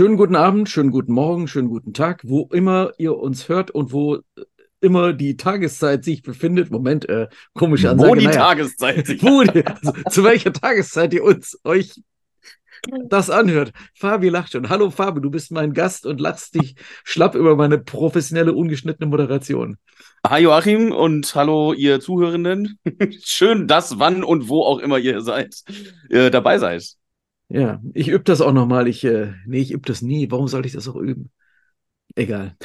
Schönen guten Abend, schönen guten Morgen, schönen guten Tag, wo immer ihr uns hört und wo immer die Tageszeit sich befindet. Moment, äh, komische Ansage. Wo die naja. Tageszeit sich Wo, also, zu welcher Tageszeit ihr uns euch das anhört. Fabi lacht schon. Hallo Fabi, du bist mein Gast und lachst dich schlapp über meine professionelle, ungeschnittene Moderation. Hi Joachim und hallo ihr Zuhörenden. Schön, dass, wann und wo auch immer ihr seid, äh, dabei seid. Ja, ich übe das auch nochmal. Ich, äh, nee, ich übe das nie. Warum sollte ich das auch üben? Egal.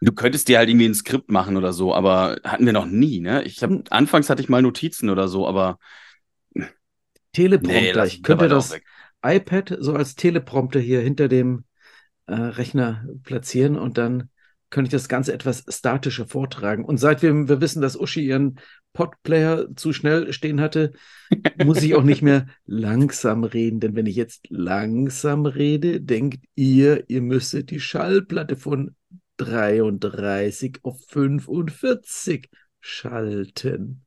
Du könntest dir halt irgendwie ein Skript machen oder so, aber hatten wir noch nie, ne? Ich hab, Hm. anfangs hatte ich mal Notizen oder so, aber Teleprompter. nee, ich könnte das iPad so als Teleprompter hier hinter dem äh, Rechner platzieren und dann könnte ich das Ganze etwas statischer vortragen. Und seit wir, wir wissen, dass Uschi ihren Podplayer zu schnell stehen hatte, muss ich auch nicht mehr langsam reden. Denn wenn ich jetzt langsam rede, denkt ihr, ihr müsstet die Schallplatte von 33 auf 45 schalten.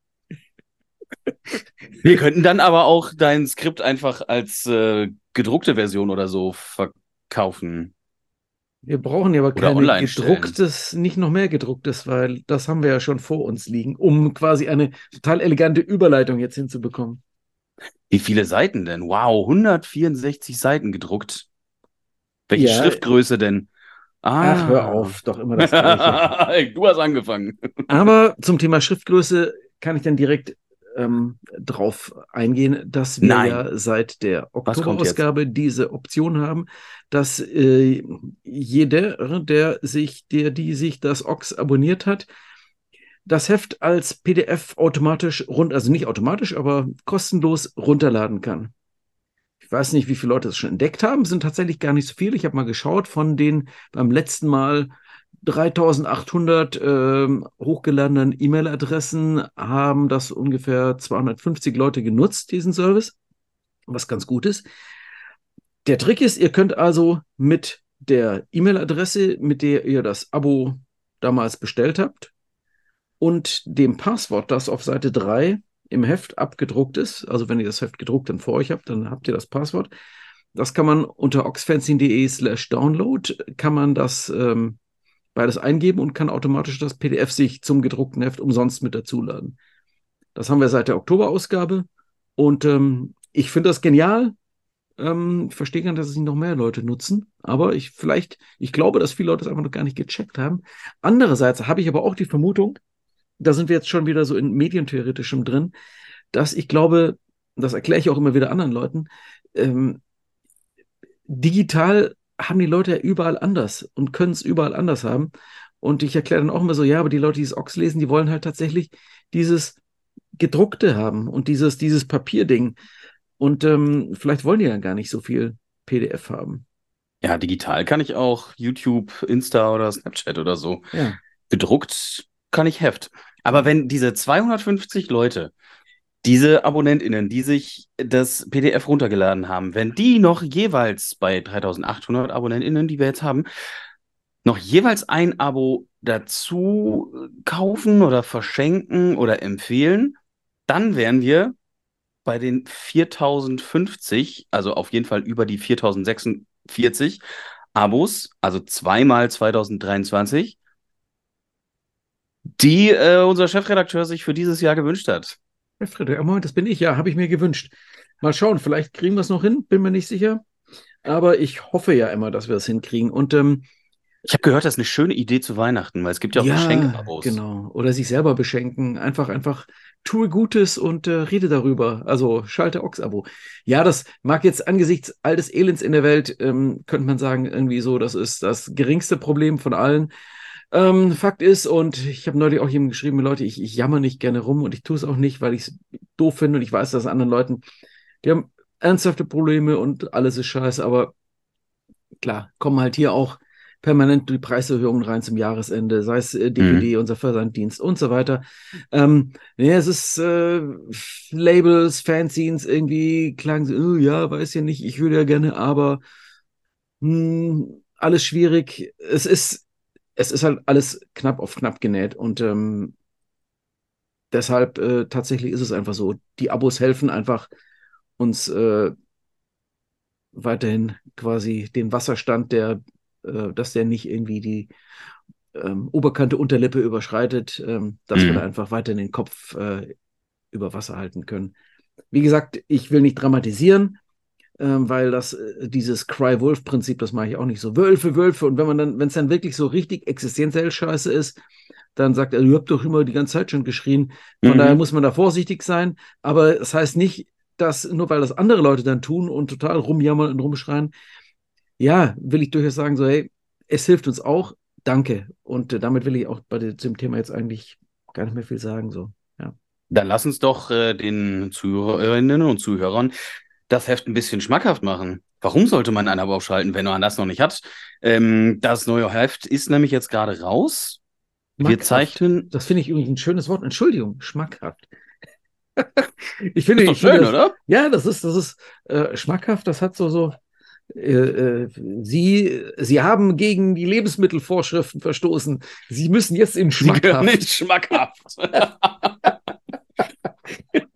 Wir könnten dann aber auch dein Skript einfach als äh, gedruckte Version oder so verkaufen. Wir brauchen ja aber stellen. gedrucktes, nicht noch mehr gedrucktes, weil das haben wir ja schon vor uns liegen, um quasi eine total elegante Überleitung jetzt hinzubekommen. Wie viele Seiten denn? Wow, 164 Seiten gedruckt. Welche Ja. Schriftgröße denn? Ah. Ach, hör auf, doch immer das Gleiche. du hast angefangen. Aber zum Thema Schriftgröße kann ich dann direkt ähm, drauf eingehen, dass wir Nein. ja seit der? Oktoberausgabe diese Option haben, dass äh, jeder, der sich, der, die sich das Ox abonniert hat, das Heft als PDF automatisch rund, also nicht automatisch, aber kostenlos runterladen kann. Ich weiß nicht, wie viele Leute das schon entdeckt haben, sind tatsächlich gar nicht so viele. Ich habe mal geschaut, von den beim letzten Mal 3800 ähm, hochgeladenen E-Mail-Adressen haben das ungefähr 250 Leute genutzt, diesen Service, was ganz gut ist. Der Trick ist, ihr könnt also mit der E-Mail-Adresse, mit der ihr das Abo damals bestellt habt, und dem Passwort, das auf Seite 3 im Heft abgedruckt ist, also wenn ihr das Heft gedruckt dann vor euch habt, dann habt ihr das Passwort. Das kann man unter oxfanzine.de slash download, kann man das ähm, beides eingeben und kann automatisch das PDF sich zum gedruckten Heft umsonst mit dazuladen. Das haben wir seit der Oktoberausgabe und ähm, ich finde das genial. Ähm, ich verstehe gar nicht, dass es nicht noch mehr Leute nutzen, aber ich vielleicht, ich glaube, dass viele Leute es einfach noch gar nicht gecheckt haben. Andererseits habe ich aber auch die Vermutung, da sind wir jetzt schon wieder so in Medientheoretischem drin, dass ich glaube, das erkläre ich auch immer wieder anderen Leuten, ähm, digital haben die Leute ja überall anders und können es überall anders haben. Und ich erkläre dann auch immer so, ja, aber die Leute, die das Ox lesen, die wollen halt tatsächlich dieses gedruckte haben und dieses, dieses Papierding. Und ähm, vielleicht wollen die dann gar nicht so viel PDF haben. Ja, digital kann ich auch YouTube, Insta oder Snapchat oder so. Ja. Gedruckt kann ich Heft. Aber wenn diese 250 Leute, diese AbonnentInnen, die sich das PDF runtergeladen haben, wenn die noch jeweils bei 3800 AbonnentInnen, die wir jetzt haben, noch jeweils ein Abo dazu kaufen oder verschenken oder empfehlen, dann wären wir bei den 4050, also auf jeden Fall über die 4046 Abos, also zweimal 2023, die äh, unser Chefredakteur sich für dieses Jahr gewünscht hat. Herr Friedrich, Moment, das bin ich, ja, habe ich mir gewünscht. Mal schauen, vielleicht kriegen wir es noch hin, bin mir nicht sicher. Aber ich hoffe ja immer, dass wir es hinkriegen. Und ähm, Ich habe gehört, das ist eine schöne Idee zu Weihnachten, weil es gibt ja auch Geschenkabos. genau. Oder sich selber beschenken. Einfach, einfach tue Gutes und äh, rede darüber. Also schalte Ox-Abo. Ja, das mag jetzt angesichts all des Elends in der Welt, ähm, könnte man sagen, irgendwie so, das ist das geringste Problem von allen. Ähm, Fakt ist, und ich habe neulich auch jemandem geschrieben, Leute, ich, ich jammer nicht gerne rum und ich tue es auch nicht, weil ich es doof finde und ich weiß, dass anderen Leuten, die haben ernsthafte Probleme und alles ist scheiße, aber klar, kommen halt hier auch permanent die Preiserhöhungen rein zum Jahresende, sei es äh, DPD, unser Versanddienst und so weiter. Ähm, ja, es ist äh, Labels, Fanzines, irgendwie klagen sie, oh, ja, weiß ja nicht, ich würde ja gerne, aber hm, alles schwierig. Es ist, es ist halt alles knapp auf knapp genäht und ähm, deshalb äh, tatsächlich ist es einfach so. Die Abos helfen einfach uns äh, weiterhin quasi den Wasserstand, der, äh, dass der nicht irgendwie die ähm, Oberkante Unterlippe überschreitet, ähm, dass mhm. wir da einfach weiterhin den Kopf äh, über Wasser halten können. Wie gesagt, ich will nicht dramatisieren, weil das äh, dieses Cry-Wolf-Prinzip, das mache ich auch nicht so. Wölfe, Wölfe. Und wenn man dann, wenn es dann wirklich so richtig existenziell scheiße ist, dann sagt er, ihr habt doch immer die ganze Zeit schon geschrien. Von mhm. daher muss man da vorsichtig sein. Aber es das heißt nicht, dass nur weil das andere Leute dann tun und total rumjammern und rumschreien, ja, will ich durchaus sagen, so, hey, es hilft uns auch. Danke. Und äh, damit will ich auch bei dem Thema jetzt eigentlich gar nicht mehr viel sagen. So. Dann lass uns doch äh, den Zuhörerinnen und Zuhörern das Heft ein bisschen schmackhaft machen. Warum sollte man ein Abo aufschalten, wenn man das noch nicht hat? Ähm, das neue Heft ist nämlich jetzt gerade raus. Wir zeichnen. Das finde ich übrigens ein schönes Wort. Entschuldigung, schmackhaft. ich finde, ist doch schön, das, oder? Ja, das ist, das ist äh, schmackhaft. Das hat so so. Äh, äh, Sie, Sie haben gegen die Lebensmittelvorschriften verstoßen. Sie müssen jetzt in schmackhaft. nicht schmackhaft.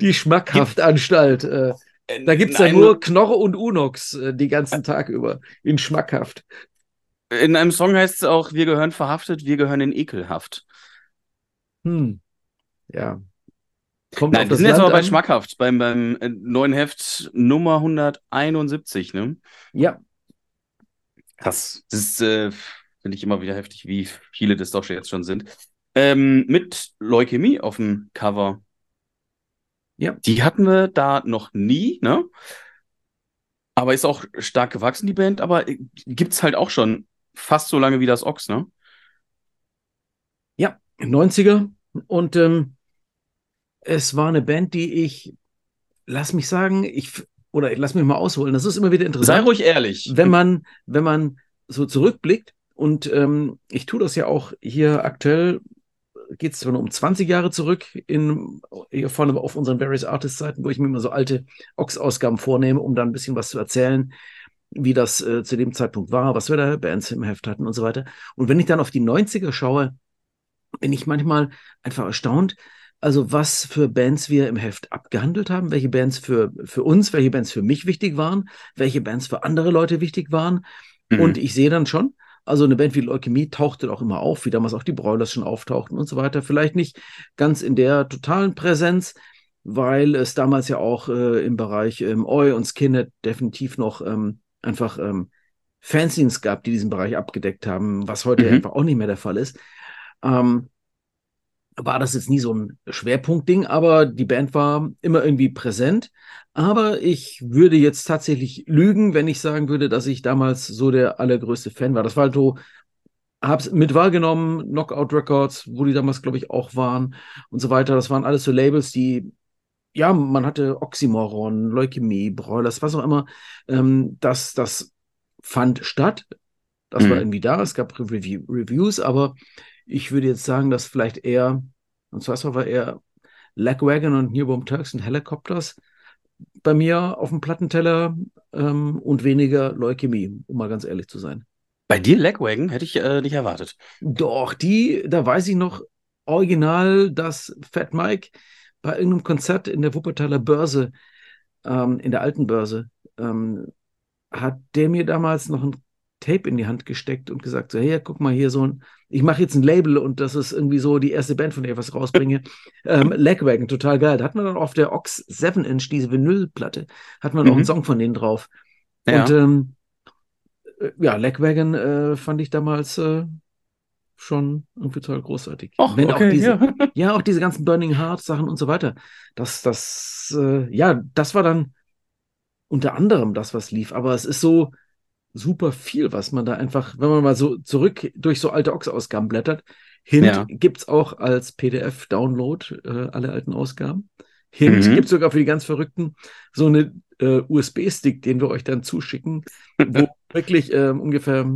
die Schmackhaftanstalt. Äh, äh, da gibt es ja nur Knorre und Unox äh, die ganzen Tag über. In schmackhaft. In einem Song heißt es auch, wir gehören verhaftet, wir gehören in ekelhaft. Hm. Ja. Kommt Nein, wir sind Land jetzt aber bei schmackhaft, beim, beim neuen Heft Nummer 171, ne? Ja. Krass. Das ist, äh, finde ich immer wieder heftig, wie viele das doch jetzt schon sind. Ähm, mit Leukämie auf dem Cover. Ja. Die hatten wir da noch nie, ne? Aber ist auch stark gewachsen, die Band, aber äh, gibt es halt auch schon fast so lange wie das Ox, ne? Ja, 90er. Und ähm, es war eine Band, die ich, lass mich sagen, ich, oder lass mich mal ausholen, das ist immer wieder interessant. Sei ruhig ehrlich. Wenn man, wenn man so zurückblickt, und ähm, ich tue das ja auch hier aktuell geht es um 20 Jahre zurück in, hier vorne auf unseren Various Artists Seiten, wo ich mir immer so alte Ox-Ausgaben vornehme, um da ein bisschen was zu erzählen, wie das äh, zu dem Zeitpunkt war, was wir da Bands im Heft hatten und so weiter. Und wenn ich dann auf die 90er schaue, bin ich manchmal einfach erstaunt, also was für Bands wir im Heft abgehandelt haben, welche Bands für, für uns, welche Bands für mich wichtig waren, welche Bands für andere Leute wichtig waren. Mhm. Und ich sehe dann schon, also eine Band wie Leukämie tauchte auch immer auf, wie damals auch die Broilers schon auftauchten und so weiter. Vielleicht nicht ganz in der totalen Präsenz, weil es damals ja auch äh, im Bereich ähm, Oi und Skinhead definitiv noch ähm, einfach ähm, Fanzines gab, die diesen Bereich abgedeckt haben, was heute mhm. einfach auch nicht mehr der Fall ist. Ähm, war das jetzt nie so ein Schwerpunktding, aber die Band war immer irgendwie präsent. Aber ich würde jetzt tatsächlich lügen, wenn ich sagen würde, dass ich damals so der allergrößte Fan war. Das war halt so, hab's mit wahrgenommen, Knockout Records, wo die damals, glaube ich, auch waren und so weiter. Das waren alles so Labels, die, ja, man hatte Oxymoron, Leukämie, Broilers, was auch immer. Ähm, das, das fand statt. Das mhm. war irgendwie da. Es gab Review Reviews, aber ich würde jetzt sagen, dass vielleicht eher, und zwar war eher Lagwagon und Newborn Turks und Helicopters bei mir auf dem Plattenteller ähm, und weniger Leukämie, um mal ganz ehrlich zu sein. Bei dir Lagwagon hätte ich äh, nicht erwartet. Doch, die, da weiß ich noch original, dass Fat Mike bei irgendeinem Konzert in der Wuppertaler Börse, ähm, in der alten Börse, ähm, hat der mir damals noch ein Tape in die Hand gesteckt und gesagt, so, hey, guck mal hier so ein, ich mache jetzt ein Label und das ist irgendwie so die erste Band, von der ich was rausbringe. ähm, Lagwagon, total geil. Da hat man dann auf der Ox 7-Inch, diese Vinylplatte, hat man mhm. auch einen Song von denen drauf. Ja. Und ähm, äh, ja, Lagwagon äh, fand ich damals äh, schon irgendwie total großartig. Och, Wenn okay, auch diese, ja. ja. auch diese ganzen Burning Heart Sachen und so weiter. Das, das, äh, ja, das war dann unter anderem das, was lief. Aber es ist so, super viel, was man da einfach, wenn man mal so zurück durch so alte Ox-Ausgaben blättert. Hint ja. es auch als PDF-Download äh, alle alten Ausgaben. Hint mhm. es sogar für die ganz Verrückten so eine äh, USB-Stick, den wir euch dann zuschicken, wo wirklich äh, ungefähr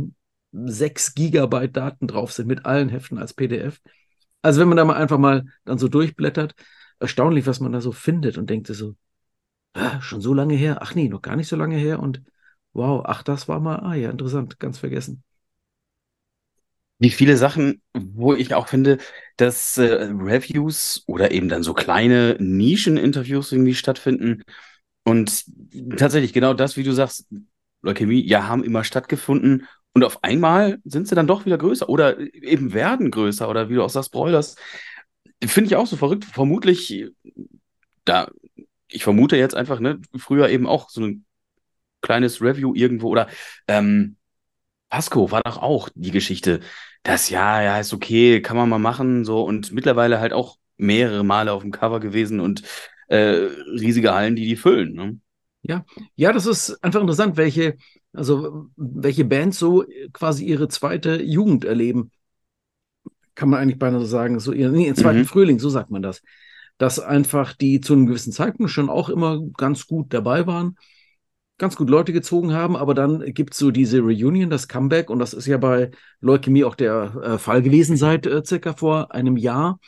6 Gigabyte Daten drauf sind mit allen Heften als PDF. Also wenn man da mal einfach mal dann so durchblättert, erstaunlich, was man da so findet und denkt so, ah, schon so lange her? Ach nee, noch gar nicht so lange her und Wow, ach, das war mal, ah ja, interessant, ganz vergessen. Wie viele Sachen, wo ich auch finde, dass äh, Reviews oder eben dann so kleine Nischeninterviews irgendwie stattfinden, Und tatsächlich, genau das, wie du sagst, Leukämie, ja, haben immer stattgefunden. Und auf einmal sind sie dann doch wieder größer oder eben werden größer oder wie du auch sagst, Broilers. Finde ich auch so verrückt. Vermutlich, da, ich vermute jetzt einfach, ne, früher eben auch so ein kleines Review irgendwo oder ähm, Pasco war doch auch die Geschichte. Das, ja, ja, ist okay, kann man mal machen, so und mittlerweile halt auch mehrere Male auf dem Cover gewesen und äh, riesige Hallen, die die füllen. Ne? Ja, ja, das ist einfach interessant, welche, also welche Bands so quasi ihre zweite Jugend erleben. Kann man eigentlich beinahe so sagen, so ihren, nee, ihren zweiten mhm. Frühling, so sagt man das. Dass einfach die zu einem gewissen Zeitpunkt schon auch immer ganz gut dabei waren, ganz gut Leute gezogen haben, aber dann gibt es so diese Reunion, das Comeback, und das ist ja bei Leukämie auch der äh, Fall gewesen seit äh, circa vor einem Jahr,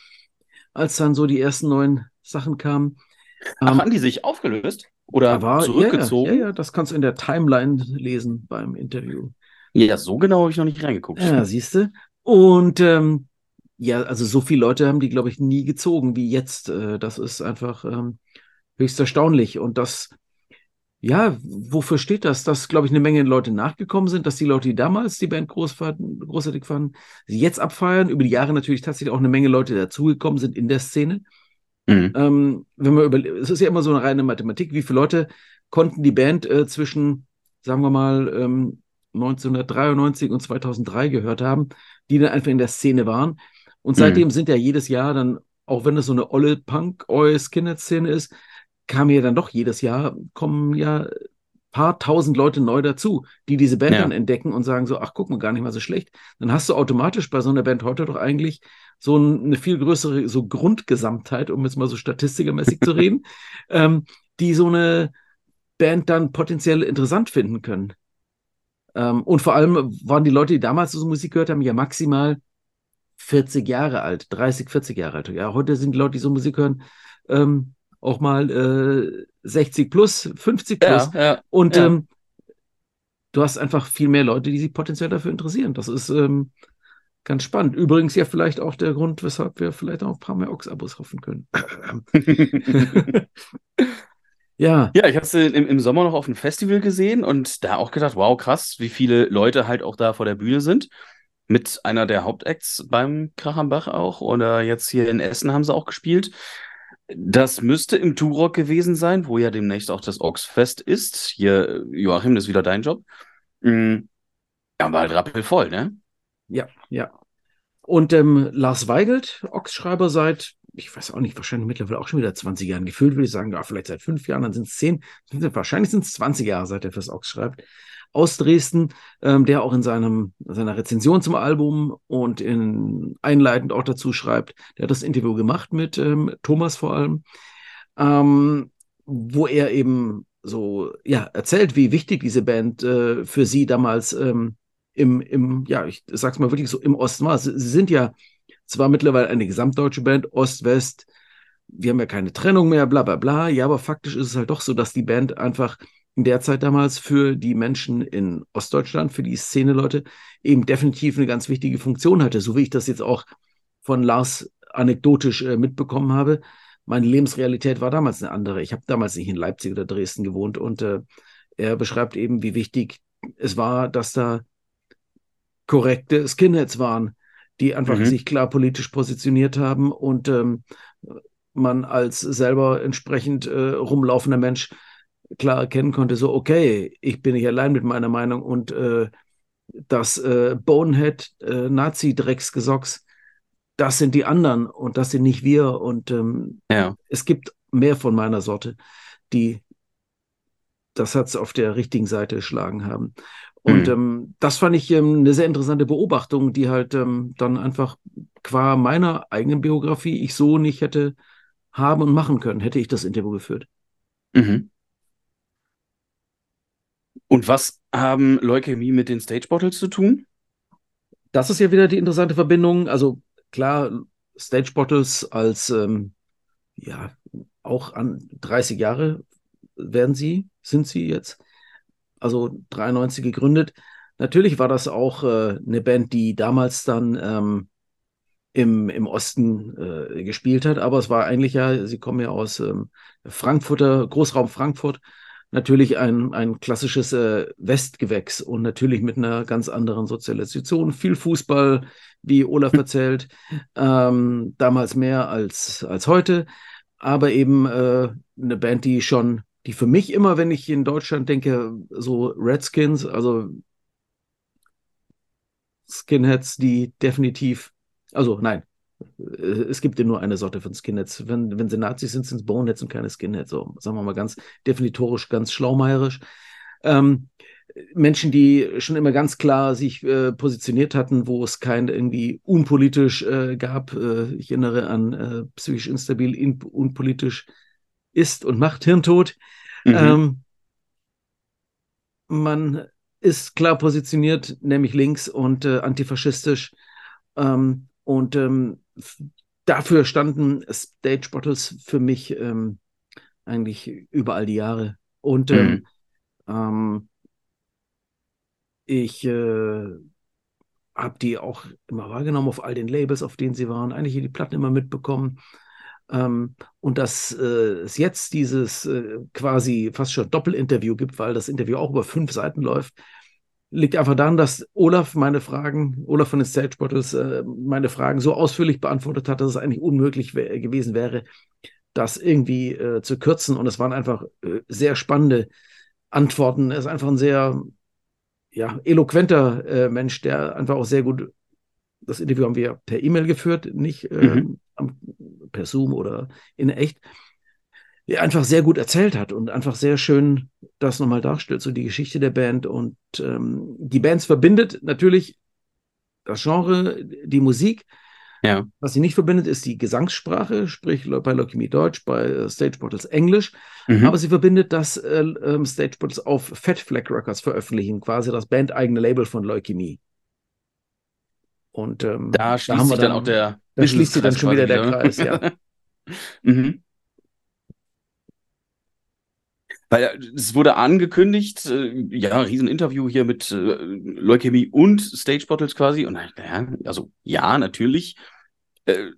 als dann so die ersten neuen Sachen kamen. Ach, ähm, haben die sich aufgelöst oder war, zurückgezogen? Ja, ja, ja, das kannst du in der Timeline lesen beim Interview. Ja, so genau habe ich noch nicht reingeguckt. Ja, siehst du. Und ähm, ja, also so viele Leute haben die, glaube ich, nie gezogen wie jetzt. Äh, das ist einfach ähm, höchst erstaunlich. Und das, ja, wofür steht das? Dass, glaube ich, eine Menge Leute nachgekommen sind, dass die Leute, die damals die Band groß fanden, großartig fanden, sie jetzt abfeiern. Über die Jahre natürlich tatsächlich auch eine Menge Leute dazugekommen sind in der Szene. Mhm. Ähm, wenn man über, es ist ja immer so eine reine Mathematik, wie viele Leute konnten die Band äh, zwischen, sagen wir mal, ähm, 1993 und 2003 gehört haben, die dann einfach in der Szene waren. Und seitdem mhm. sind ja jedes Jahr dann, auch wenn es so eine olle Punk-Oi-Skinhead-Szene ist, kam ja dann doch jedes Jahr, kommen ja paar tausend Leute neu dazu, die diese Band ja. dann entdecken und sagen so, ach, guck mal, gar nicht mal so schlecht. Dann hast du automatisch bei so einer Band heute doch eigentlich so eine viel größere so Grundgesamtheit, um jetzt mal so statistikermäßig zu reden, ähm, die so eine Band dann potenziell interessant finden können. Ähm, und vor allem waren die Leute, die damals so Musik gehört haben, ja maximal 40 Jahre alt, 30, 40 Jahre alt. Ja, heute sind die Leute, die so Musik hören, ähm, auch mal äh, 60 plus, 50 plus. Ja, ja, und ja. Ähm, du hast einfach viel mehr Leute, die sich potenziell dafür interessieren. Das ist ähm, ganz spannend. Übrigens ja vielleicht auch der Grund, weshalb wir vielleicht auch ein paar mehr Ox-Abos hoffen können. ja. Ja, ich habe es im, im Sommer noch auf einem Festival gesehen und da auch gedacht, wow, krass, wie viele Leute halt auch da vor der Bühne sind. Mit einer der Hauptacts beim Krachambach auch. Oder jetzt hier in Essen haben sie auch gespielt. Das müsste im Turok gewesen sein, wo ja demnächst auch das Oxfest ist. Hier, Joachim, das ist wieder dein Job. Mhm. Ja, war halt rappelvoll, ne? Ja, ja. Und ähm, Lars Weigelt, Ox-Schreiber seit, ich weiß auch nicht, wahrscheinlich mittlerweile auch schon wieder 20 Jahren. Gefühlt würde ich sagen, ja, vielleicht seit fünf Jahren, dann sind es zehn, wahrscheinlich sind es 20 Jahre, seit er fürs Ox schreibt aus Dresden, ähm, der auch in seinem, seiner Rezension zum Album und in einleitend auch dazu schreibt, der hat das Interview gemacht mit ähm, Thomas vor allem, ähm, wo er eben so ja erzählt, wie wichtig diese Band äh, für sie damals ähm, im, im, ja, ich sag's mal wirklich so im Osten war. Sie, sie sind ja zwar mittlerweile eine gesamtdeutsche Band, Ost-West, wir haben ja keine Trennung mehr, bla bla bla. Ja, aber faktisch ist es halt doch so, dass die Band einfach in der Zeit damals für die Menschen in Ostdeutschland, für die Szene-Leute, eben definitiv eine ganz wichtige Funktion hatte, so wie ich das jetzt auch von Lars anekdotisch äh, mitbekommen habe. Meine Lebensrealität war damals eine andere. Ich habe damals nicht in Leipzig oder Dresden gewohnt und äh, er beschreibt eben, wie wichtig es war, dass da korrekte Skinheads waren, die einfach mhm. sich klar politisch positioniert haben und ähm, man als selber entsprechend äh, rumlaufender Mensch klar erkennen konnte, so, okay, ich bin nicht allein mit meiner Meinung und äh, das äh, Bonehead äh, Nazi-Drecksgesocks, das sind die anderen und das sind nicht wir. Und ähm, ja. es gibt mehr von meiner Sorte, die das Herz auf der richtigen Seite geschlagen haben. Und mhm. ähm, das fand ich ähm, eine sehr interessante Beobachtung, die halt ähm, dann einfach qua meiner eigenen Biografie ich so nicht hätte haben und machen können, hätte ich das Interview geführt. Mhm. Und was haben Leukämie mit den Stage Bottles zu tun? Das ist ja wieder die interessante Verbindung. Also klar, Stage Bottles als ähm, ja auch an 30 Jahre werden sie, sind sie jetzt, also 93 gegründet. Natürlich war das auch äh, eine Band, die damals dann ähm, im, im Osten äh, gespielt hat. Aber es war eigentlich ja, sie kommen ja aus ähm, Frankfurter, Großraum Frankfurt, natürlich ein, ein klassisches äh, Westgewächs und natürlich mit einer ganz anderen Sozialisation. Viel Fußball, wie Olaf erzählt, ähm, damals mehr als, als heute, aber eben äh, eine Band, die schon, die für mich immer, wenn ich in Deutschland denke, so Redskins, also Skinheads, die definitiv, also nein, es gibt ja nur eine Sorte von Skinheads. Wenn, wenn sie Nazis sind, sind es Boneheads und keine Skinheads. So, sagen wir mal ganz definitorisch, ganz schlaumeierisch. Ähm, Menschen, die schon immer ganz klar sich äh, positioniert hatten, wo es kein irgendwie unpolitisch äh, gab. Äh, ich erinnere an äh, psychisch instabil, in, unpolitisch ist und macht Hirntod. Mhm. Ähm, man ist klar positioniert, nämlich links und äh, antifaschistisch. Ähm, und ähm, dafür standen Stage Bottles für mich ähm, eigentlich überall die Jahre. Und ähm, mhm. Ähm, ich äh, habe die auch immer wahrgenommen auf all den Labels, auf denen sie waren, eigentlich die Platten immer mitbekommen. Ähm, und dass äh, es jetzt dieses äh, quasi fast schon Doppelinterview gibt, weil das Interview auch über fünf Seiten läuft, liegt einfach daran, dass Olaf meine Fragen, Olaf von den Stage Bottles, äh, meine Fragen so ausführlich beantwortet hat, dass es eigentlich unmöglich wär, gewesen wäre, das irgendwie äh, zu kürzen. Und es waren einfach äh, sehr spannende Antworten. Er ist einfach ein sehr ja, eloquenter äh, Mensch, der einfach auch sehr gut, das Interview haben wir per E-Mail geführt, nicht äh, mhm. per Zoom oder in echt, einfach sehr gut erzählt hat und einfach sehr schön das nochmal darstellt, so die Geschichte der Band und ähm, die Bands verbindet natürlich das Genre, die Musik, ja. Was sie nicht verbindet, ist die Gesangssprache, sprich bei Leukämie Deutsch, bei äh, Stage Bottles Englisch. Mhm. Aber sie verbindet, dass äh, ähm, Stage Bottles auf Fat Flag Records veröffentlichen, quasi das bandeigene Label von Leukämie. Und ähm, da schließt da sich dann, dann, auch der. Da schließt sich dann schon wieder der Kreis, ja. mhm. Weil äh, es wurde angekündigt, äh, ja, Rieseninterview hier mit äh, Leukämie und Stage Bottles quasi. Und naja, also ja, natürlich äh,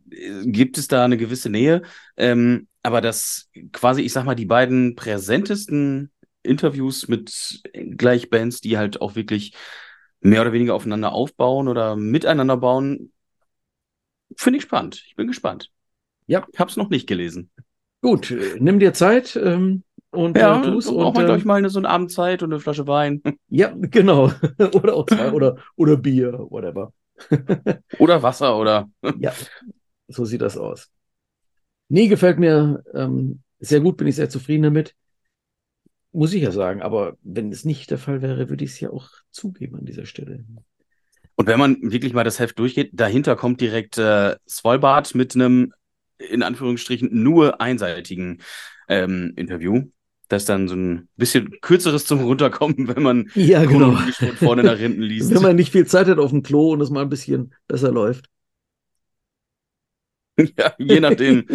gibt es da eine gewisse Nähe. Ähm, aber dass quasi, ich sag mal, die beiden präsentesten Interviews mit gleich Bands, die halt auch wirklich mehr oder weniger aufeinander aufbauen oder miteinander bauen, finde ich spannend. Ich bin gespannt. Ja. Es noch nicht gelesen. Gut, nimm dir Zeit. Ähm und ja, äh, tust. Und, man, glaube ich, mal eine, so eine Abendzeit und eine Flasche Wein. Ja, genau. oder auch zwei. Oder, oder Bier, whatever. oder Wasser, oder? ja, so sieht das aus. Nee, gefällt mir ähm, sehr gut, bin ich sehr zufrieden damit. Muss ich ja sagen, aber wenn es nicht der Fall wäre, würde ich es ja auch zugeben an dieser Stelle. Und wenn man wirklich mal das Heft durchgeht, dahinter kommt direkt äh, Svalbard mit einem, in Anführungsstrichen, nur einseitigen ähm, Interview. Das dann so ein bisschen kürzeres zum Runterkommen, wenn man ja, genau. von vorne nach hinten liest. Wenn man nicht viel Zeit hat auf dem Klo und es mal ein bisschen besser läuft. Ja, je nachdem.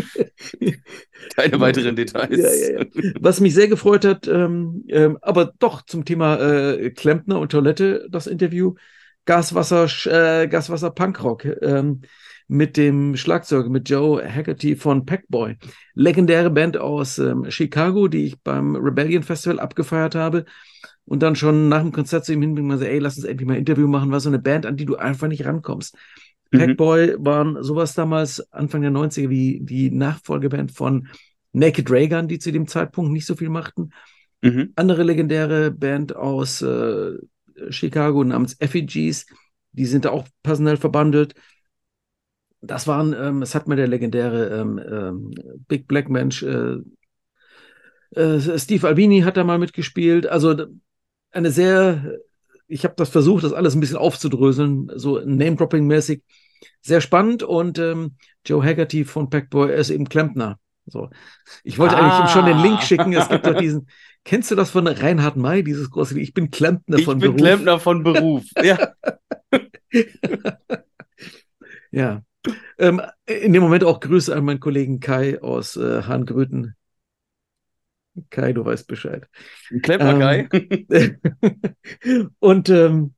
Keine weiteren Details. Ja, ja. Was mich sehr gefreut hat, ähm, ähm, aber doch zum Thema äh, Klempner und Toilette, das Interview. Gaswasser, äh, Gaswasser Punkrock. Ähm, mit dem Schlagzeuger, mit Joe Haggerty von Packboy. Legendäre Band aus ähm, Chicago, die ich beim Rebellion Festival abgefeiert habe. Und dann schon nach dem Konzert zu ihm hinbringen und so, ey, lass uns endlich mal ein Interview machen, war so eine Band, an die du einfach nicht rankommst. Mhm. Packboy waren sowas damals, Anfang der 90er, wie die Nachfolgeband von Naked Raygun, die zu dem Zeitpunkt nicht so viel machten. Mhm. Andere legendäre Band aus äh, Chicago namens Effigies, die sind da auch personell verbandelt das waren, ähm, es hat mir der legendäre ähm, ähm, Big Black Mensch, äh, äh, Steve Albini hat da mal mitgespielt. Also eine sehr, ich habe das versucht, das alles ein bisschen aufzudröseln, so Name-Dropping-mäßig. Sehr spannend und ähm, Joe Haggerty von Packboy ist eben Klempner. So. Ich wollte ah. eigentlich schon den Link schicken. Es gibt doch diesen, kennst du das von Reinhard May, dieses große, ich bin Klempner von Beruf. Ich bin Klempner von Beruf, ja. ja. Ähm, in dem Moment auch Grüße an meinen Kollegen Kai aus äh, Hahngröten. Kai, du weißt Bescheid. Klemmer ähm, Kai. und ähm,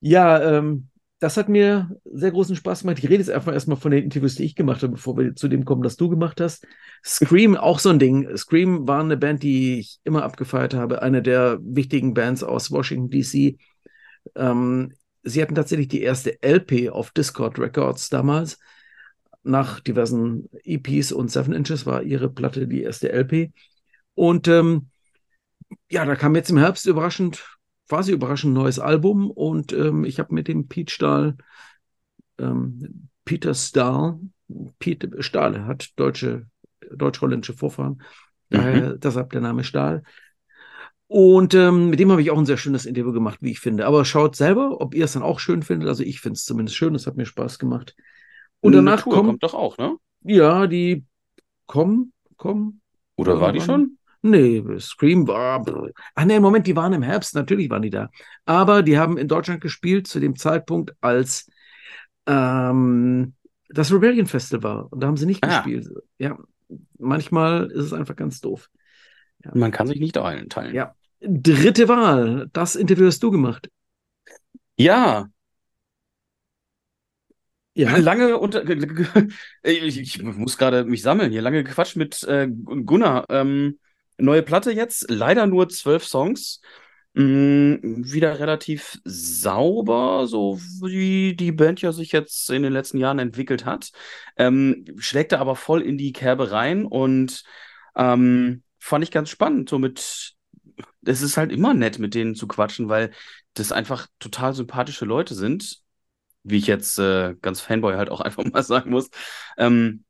ja, ähm, das hat mir sehr großen Spaß gemacht. Ich rede jetzt einfach erstmal von den Interviews, die ich gemacht habe, bevor wir zu dem kommen, das du gemacht hast. Scream, auch so ein Ding. Scream war eine Band, die ich immer abgefeiert habe. Eine der wichtigen Bands aus Washington, D.C. Ähm, sie hatten tatsächlich die erste LP auf Discord Records damals. Nach diversen EPs und Seven Inches war ihre Platte die erste LP. Und ähm, ja, da kam jetzt im Herbst überraschend quasi überraschend neues Album und ähm, ich habe mit dem Pete Stahl, ähm, Peter Stahl, Pete Stahl hat deutsche, deutsch-holländische Vorfahren, daher mhm. deshalb der Name Stahl. Und ähm, mit dem habe ich auch ein sehr schönes Interview gemacht, wie ich finde. Aber schaut selber, ob ihr es dann auch schön findet. Also ich finde es zumindest schön, es hat mir Spaß gemacht. Und danach kommt, kommt doch auch, ne? Ja, die kommen, kommen. Oder war die schon? Nee, Scream war. Ach nee, Moment, die waren im Herbst, natürlich waren die da. Aber die haben in Deutschland gespielt zu dem Zeitpunkt, als ähm, das Rebellion Festival. Und da haben sie nicht ah. gespielt. Ja, manchmal ist es einfach ganz doof. Ja. Man kann sich nicht teilen. Ja. Dritte Wahl. Das Interview hast du gemacht. Ja, ja. Lange unter. Ich, ich muss gerade mich sammeln hier. Lange gequatscht mit äh, Gunnar. Ähm, Neue Platte jetzt, leider nur zwölf Songs. Mm, wieder relativ sauber, so wie die Band ja sich jetzt in den letzten Jahren entwickelt hat. Ähm, schlägt er aber voll in die Kerbe rein und ähm, fand ich ganz spannend. Somit, es ist halt immer nett, mit denen zu quatschen, weil das einfach total sympathische Leute sind. Wie ich jetzt äh, ganz Fanboy halt auch einfach mal sagen muss. Ähm,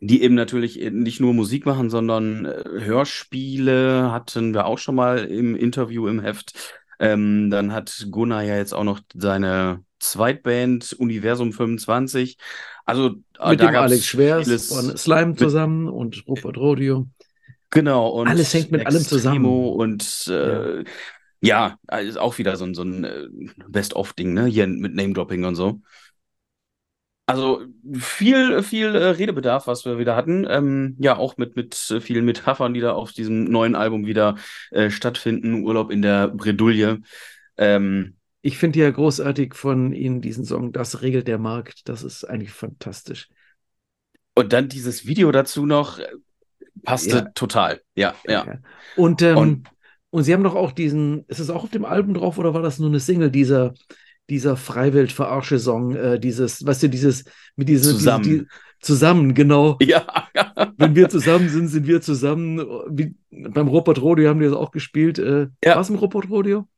die eben natürlich nicht nur Musik machen, sondern äh, Hörspiele hatten wir auch schon mal im Interview im Heft. Ähm, dann hat Gunnar ja jetzt auch noch seine Zweitband Universum 25. Also äh, mit dem Alex Schwers von Slime zusammen und Rupert Rodio. Genau und alles hängt mit allem zusammen und äh, ja. Ja, ist auch wieder so ein, so ein äh, Best-of-Ding, ne? Hier mit Name-Dropping und so. Also viel, viel äh, Redebedarf, was wir wieder hatten. Ähm, ja, auch mit, mit vielen Metaphern, die da auf diesem neuen Album wieder äh, stattfinden. Urlaub in der Bredouille. Ähm, ich finde ja großartig von Ihnen diesen Song, das regelt der Markt. Das ist eigentlich fantastisch. Und dann dieses Video dazu noch, äh, passte ja. total. Ja, ja. ja. Und, ähm, und, und Sie haben doch auch diesen, ist es auch auf dem Album drauf oder war das nur eine Single, dieser dieser Freiwild-Verarsche-Song, äh, dieses, weißt du, dieses, mit diesem zusammen. Diese, die, zusammen, genau. Ja. Wenn wir zusammen sind, sind wir zusammen. Wie, beim Robert Rodeo haben die das auch gespielt. Äh, ja. War es im Robert Rodeo?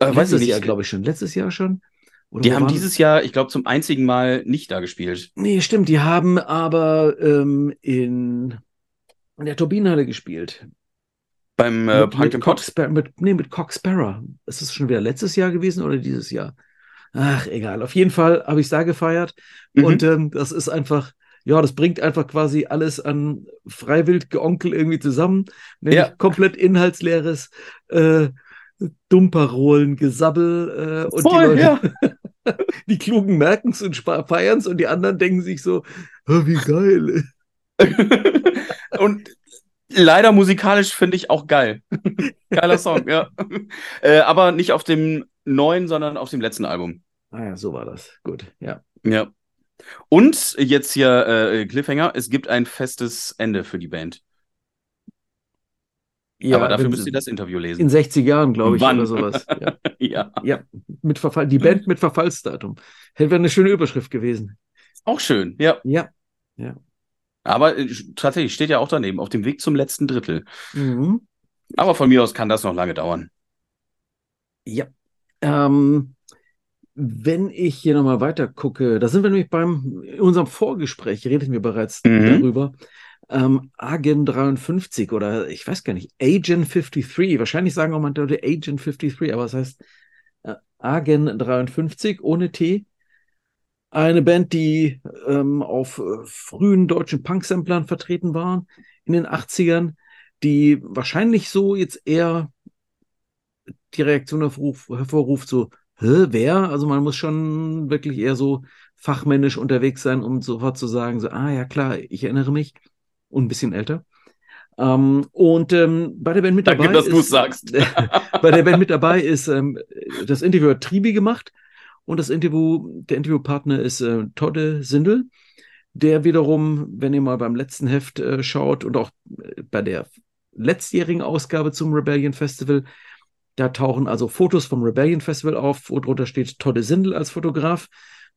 Äh, weiß ich Jahr, glaube ich schon. Letztes Jahr schon. Oder die haben dieses Jahr, ich glaube, zum einzigen Mal nicht da gespielt. Nee, stimmt. Die haben aber ähm, in, in der Turbinenhalle gespielt. Beim äh, mit, mit, Cox, mit, nee, mit Cox Sparrow. Ist es schon wieder letztes Jahr gewesen oder dieses Jahr? Ach, egal. Auf jeden Fall habe ich es da gefeiert. Mhm. Und ähm, das ist einfach, ja, das bringt einfach quasi alles an freiwild Geonkel irgendwie zusammen. Nämlich ja. komplett inhaltsleeres äh, Dummparolen, Gesabbel äh, und Voll, die Leute, ja. die Klugen merken es und feiern es und die anderen denken sich so, oh, wie geil. und leider musikalisch finde ich auch geil. Geiler Song, ja. Äh, aber nicht auf dem neuen, sondern auf dem letzten Album. Ah ja, so war das. Gut, ja. Ja. Und jetzt hier äh, Cliffhanger, es gibt ein festes Ende für die Band. Ja, aber dafür müsst ihr das Interview lesen. In 60 Jahren, glaube ich, Wann? oder sowas. Ja. ja. ja. Mit Verfall, die Band mit Verfallsdatum. Hätte eine schöne Überschrift gewesen. Auch schön, ja. Ja. Ja. Aber äh, tatsächlich steht ja auch daneben, auf dem Weg zum letzten Drittel. Mhm. Aber von mir aus kann das noch lange dauern. Ja. Ähm, wenn ich hier nochmal weiter gucke, da sind wir nämlich beim, in unserem Vorgespräch redeten wir bereits mhm. darüber. Ähm, Agent 53 oder ich weiß gar nicht, Agent 53, wahrscheinlich sagen auch mal Leute Agent 53, aber es heißt äh, Agent 53 ohne T. Eine Band, die ähm, auf äh, frühen deutschen Punk-Samplern vertreten war in den 80ern, die wahrscheinlich so jetzt eher die Reaktion hervorruft, so, Hä, wer? Also man muss schon wirklich eher so fachmännisch unterwegs sein, um sofort zu sagen, so, ah ja klar, ich erinnere mich. Und ein bisschen älter. Ähm, und ähm, bei der Band mit dabei Danke, dass du sagst. bei der Band mit dabei ist, ähm, das Interview hat Tribi gemacht. Und das Interview, der Interviewpartner ist äh, Todde Sindel, der wiederum, wenn ihr mal beim letzten Heft äh, schaut und auch äh, bei der letztjährigen Ausgabe zum Rebellion Festival, da tauchen also Fotos vom Rebellion Festival auf, wo drunter steht Todde Sindel als Fotograf.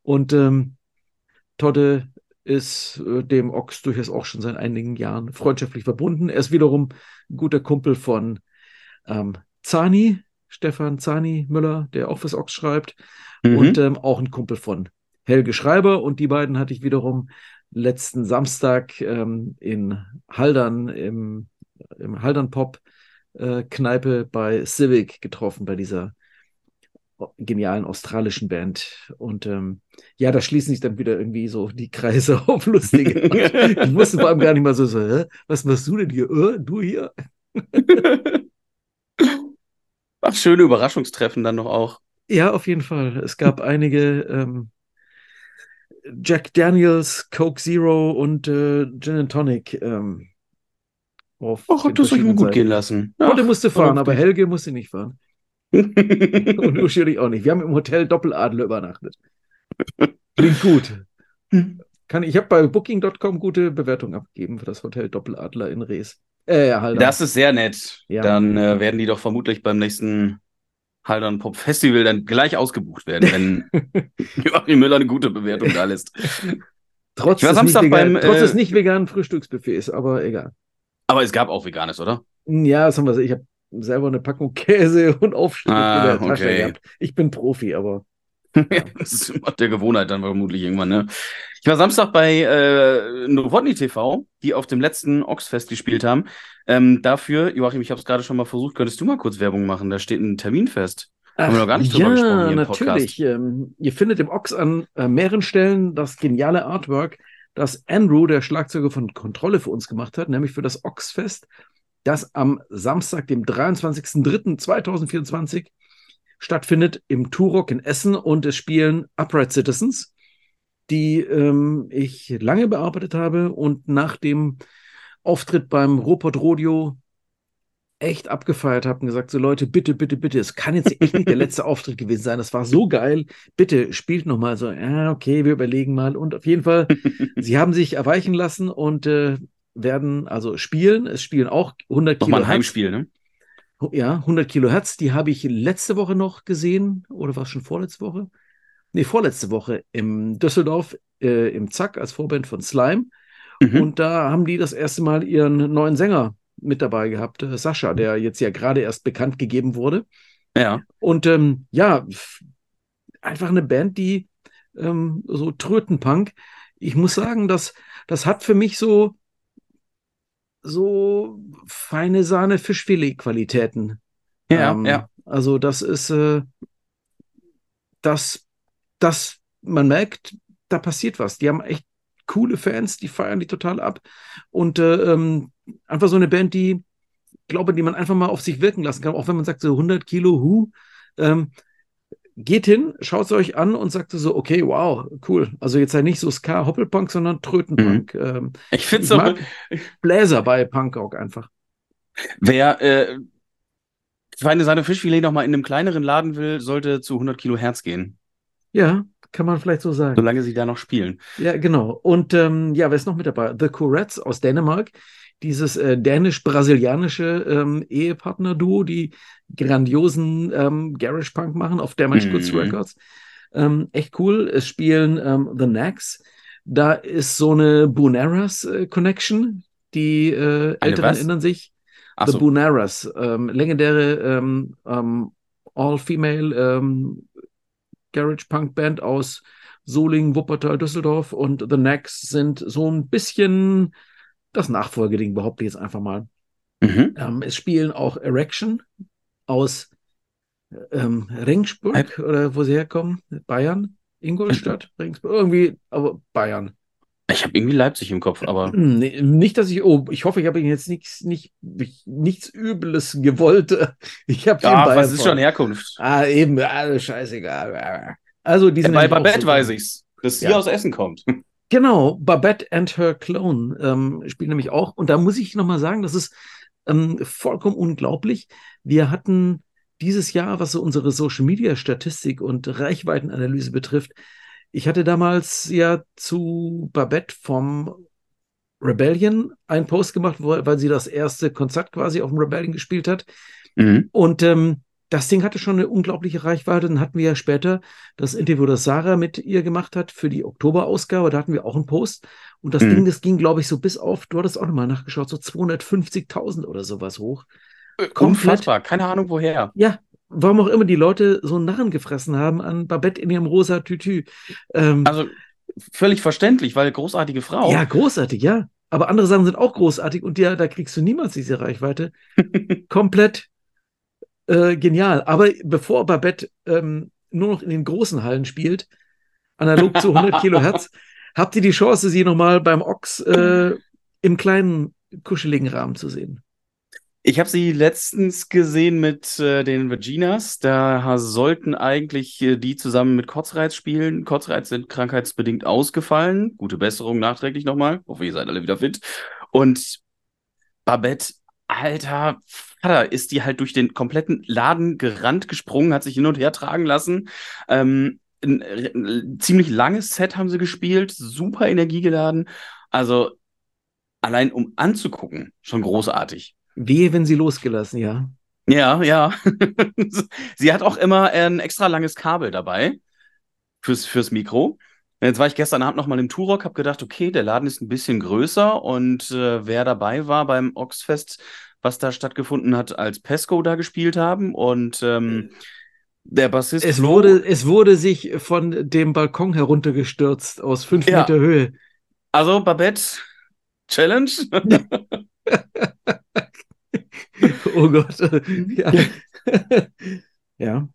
Und ähm, Todde ist äh, dem Ochs durchaus auch schon seit einigen Jahren freundschaftlich verbunden. Er ist wiederum ein guter Kumpel von ähm, Zani, Stefan Zani Müller, der auch fürs Ochs schreibt. Mhm. Und ähm, auch ein Kumpel von Helge Schreiber. Und die beiden hatte ich wiederum letzten Samstag ähm, in Haldern im, im Haldern Pop äh, Kneipe bei Civic getroffen, bei dieser genialen australischen Band. Und ähm, ja, da schließen sich dann wieder irgendwie so die Kreise auf lustige. ich wusste vor allem gar nicht mal so, so Hä? was machst du denn hier? Äh, du hier? Ach, schöne Überraschungstreffen dann noch auch. Ja, auf jeden Fall. Es gab einige ähm, Jack Daniels, Coke Zero und äh, Gin and Tonic. Ähm, Ach, hat das euch gut gehen lassen. Ach, und er musste fahren, aber Helge musste nicht fahren. und Uschi auch nicht. Wir haben im Hotel Doppeladler übernachtet. Klingt gut. Kann, ich habe bei Booking.com gute Bewertung abgegeben für das Hotel Doppeladler in Rees. Äh, Haldern. Das ist sehr nett. Ja. Dann äh, werden die doch vermutlich beim nächsten Haldern Pop Festival dann gleich ausgebucht werden, wenn Joachim Müller eine gute Bewertung da lässt. Trotz, des nicht, vegan, beim, trotz äh, des nicht veganen Frühstücksbuffets, aber egal. Aber es gab auch veganes, oder? Ja, das haben wir. Ich habe selber eine Packung Käse und Aufschnitt ah, in der Tasche okay. gehabt. Ich bin Profi, aber. Ja. das ist immer der Gewohnheit dann vermutlich irgendwann, ne? Ich war Samstag bei äh, Novotny TV, die auf dem letzten Oxfest gespielt haben. Ähm, dafür, Joachim, ich habe es gerade schon mal versucht, könntest du mal kurz Werbung machen? Da steht ein Termin fest. Haben wir noch gar nicht drüber ja, gesprochen hier im natürlich. Ähm, ihr findet im Ox an äh, mehreren Stellen das geniale Artwork, das Andrew, der Schlagzeuger von Kontrolle, für uns gemacht hat, nämlich für das Oxfest das am Samstag, dem 23.03.2024 stattfindet im Turok in Essen und es spielen Upright Citizens, die ähm, ich lange bearbeitet habe und nach dem Auftritt beim Ruhrpott Rodeo echt abgefeiert habe und gesagt, so Leute, bitte, bitte, bitte, es kann jetzt echt nicht der letzte Auftritt gewesen sein. Das war so geil. Bitte spielt noch mal so. Ja, okay, wir überlegen mal. Und auf jeden Fall, sie haben sich erweichen lassen und äh, werden also spielen. Es spielen auch 100 Nochmal ein Heimspiel, ne? Ja, 100 Kilohertz. Die habe ich letzte Woche noch gesehen. Oder war es schon vorletzte Woche? Nee, vorletzte Woche im Düsseldorf äh, im Zack als Vorband von Slime. Mhm. Und da haben die das erste Mal ihren neuen Sänger mit dabei gehabt, äh, Sascha, der jetzt ja gerade erst bekannt gegeben wurde. Ja. Und ähm, ja, einfach eine Band, die ähm, so Trötenpunk. Ich muss sagen, das, das hat für mich so so feine Sahne Fischfilet-Qualitäten. Ja, ähm, ja. Also das ist, äh, das, das, man merkt, da passiert was. Die haben echt coole Fans, die feiern die total ab. Und äh, ähm, einfach so eine Band, die, glaube, die man einfach mal auf sich wirken lassen kann, auch wenn man sagt, so 100 Kilo Hu, ähm, geht hin, schaut es euch an und sagt so, okay, wow, cool. Also jetzt ja nicht so Ska Hoppelpunk, sondern Trötenpunk. Mhm. Ähm, ich finde es auch. Bläser bei Punk auch einfach. Wer äh, Feine seine Fischfilet noch mal in einem kleineren Laden will, sollte zu 100 Kilo Herz gehen. Ja, kann man vielleicht so sagen. Solange sie da noch spielen. Ja, genau. Und ähm, ja, wer ist noch mit dabei? The Courettes aus Dänemark dieses äh, dänisch-brasilianische ähm, Ehepartner-Duo, die grandiosen ähm, Garage Punk machen auf Damage Goods mhm. Records. Ähm, echt cool. Es spielen ähm, The Knacks. Da ist so eine Buneras äh, Connection. Die äh, Älteren erinnern sich. Ach The so. Buneras, ähm, legendäre ähm, ähm, All-Female ähm, Garage Punk Band aus Solingen, Wuppertal, Düsseldorf und The Knacks sind so ein bisschen das Nachfolgeding behaupte ich jetzt einfach mal. Mhm. Ähm, es spielen auch Erection aus ähm, Ringsburg oder wo sie herkommen, Bayern, Ingolstadt. Ringsburg, irgendwie, aber Bayern. Ich habe irgendwie Leipzig im Kopf, aber. Nee, nicht, dass ich, oh, ich hoffe, ich habe Ihnen jetzt nichts, nicht, nichts Übles gewollt. Ich habe Ja, was ist schon Herkunft? Ah, eben, alles scheißegal. Also, die sind ja, bei Babette so weiß ich's, dass sie ja. aus Essen kommt. Genau, Babette and her clone ähm, spielen nämlich auch. Und da muss ich nochmal sagen, das ist ähm, vollkommen unglaublich. Wir hatten dieses Jahr, was so unsere Social Media Statistik und Reichweitenanalyse betrifft, ich hatte damals ja zu Babette vom Rebellion einen Post gemacht, weil sie das erste Konzert quasi auf dem Rebellion gespielt hat. Mhm. Und ähm, das Ding hatte schon eine unglaubliche Reichweite. Dann hatten wir ja später das Interview, das Sarah mit ihr gemacht hat für die Oktoberausgabe. Da hatten wir auch einen Post. Und das mhm. Ding, das ging, glaube ich, so bis auf, du hattest auch nochmal nachgeschaut, so 250.000 oder sowas hoch. Äh, Komplett. Unfassbar, keine Ahnung woher. Ja, warum auch immer die Leute so Narren gefressen haben an Babette in ihrem rosa Tütü. Ähm, also völlig verständlich, weil großartige Frau. Ja, großartig, ja. Aber andere Sachen sind auch großartig und ja, da kriegst du niemals diese Reichweite. Komplett äh, genial. Aber bevor Babette ähm, nur noch in den großen Hallen spielt, analog zu 100 Kilohertz, habt ihr die Chance, sie nochmal beim Ochs äh, im kleinen, kuscheligen Rahmen zu sehen. Ich habe sie letztens gesehen mit äh, den Virginas. Da sollten eigentlich äh, die zusammen mit Kotzreiz spielen. Kotzreiz sind krankheitsbedingt ausgefallen. Gute Besserung nachträglich nochmal. Hoffe, ihr seid alle wieder fit. Und Babette, alter Vater, ist die halt durch den kompletten Laden gerannt, gesprungen, hat sich hin und her tragen lassen. Ähm, ein, ein ziemlich langes Set haben sie gespielt, super energiegeladen. Also allein um anzugucken, schon großartig. Wehe, wenn sie losgelassen, ja. Ja, ja. sie hat auch immer ein extra langes Kabel dabei fürs, fürs Mikro. Jetzt war ich gestern Abend nochmal im Turok, habe gedacht, okay, der Laden ist ein bisschen größer und äh, wer dabei war beim Oxfest, was da stattgefunden hat, als Pesco da gespielt haben und ähm, der Bassist. Es wurde, es wurde sich von dem Balkon heruntergestürzt aus fünf ja. Meter Höhe. Also Babette, Challenge. oh Gott. Ja. ja.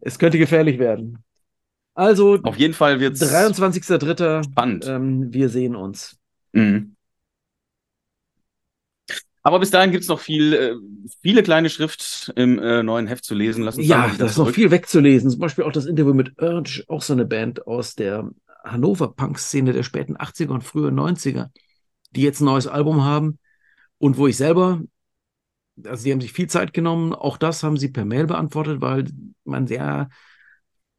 Es könnte gefährlich werden. Also, auf jeden Fall wird es 23.03. Spannend. Ähm, wir sehen uns. Mhm. Aber bis dahin gibt es noch viel, äh, viele kleine Schrift im äh, neuen Heft zu lesen. Lass uns ja, da ist noch viel wegzulesen. Zum Beispiel auch das Interview mit Urge, auch so eine Band aus der Hannover Punk-Szene der späten 80er und frühen 90er, die jetzt ein neues Album haben und wo ich selber also sie haben sich viel Zeit genommen. Auch das haben sie per Mail beantwortet, weil man sehr,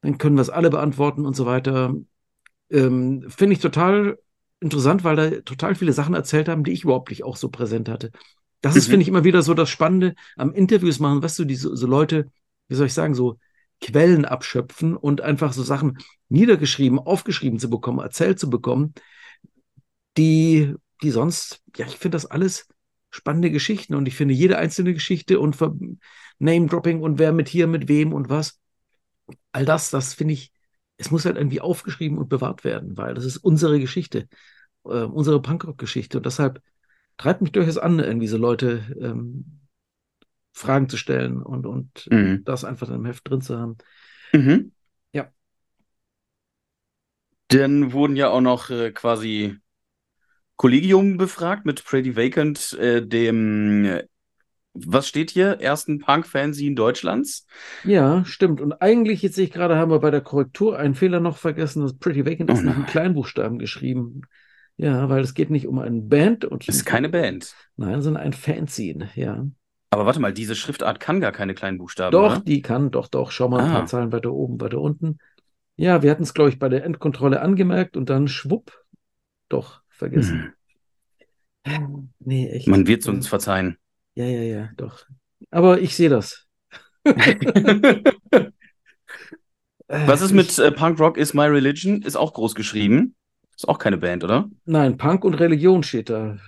dann können wir es alle beantworten und so weiter. Ähm, Finde ich total interessant, weil da total viele Sachen erzählt haben, die ich überhaupt nicht auch so präsent hatte. Das ist, mhm. finde ich, immer wieder so das Spannende am Interviews machen, weißt du, diese so Leute, wie soll ich sagen, so Quellen abschöpfen und einfach so Sachen niedergeschrieben, aufgeschrieben zu bekommen, erzählt zu bekommen, die, die sonst, ja, ich finde das alles spannende Geschichten und ich finde jede einzelne Geschichte und Name-Dropping und wer mit hier, mit wem und was, all das, das finde ich, es muss halt irgendwie aufgeschrieben und bewahrt werden, weil das ist unsere Geschichte, äh, unsere Punkrock-Geschichte und deshalb treibt mich durchaus an, irgendwie so Leute ähm, Fragen zu stellen und, und mhm. das einfach in einem Heft drin zu haben. Mhm. Ja. Dann wurden ja auch noch äh, quasi Kollegium befragt mit Pretty Vacant, äh, dem, was steht hier, ersten Punk-Fanzine Deutschlands. Ja, stimmt. Und eigentlich, jetzt sehe ich gerade, haben wir bei der Korrektur einen Fehler noch vergessen. Das Pretty Vacant oh ist mit einem Kleinbuchstaben geschrieben. Ja, weil es geht nicht um eine Band. Und ist keine Band. Nein, sondern ein Fanzine, ja. Aber warte mal, diese Schriftart kann gar keine kleinen Buchstaben. Doch, oder? die kann, doch, doch. Schau mal ein ah. paar Zahlen weiter oben, weiter unten. Ja, wir hatten es, glaube ich, bei der Endkontrolle angemerkt und dann schwupp. Doch, vergessen. Hm. Nee, echt. Man wird es uns verzeihen. Ja, ja, ja, doch. Aber ich sehe das. Was ist mit äh, Punk Rock is My Religion? Ist auch groß geschrieben. Ist auch keine Band, oder? Nein, Punk und Religion steht da.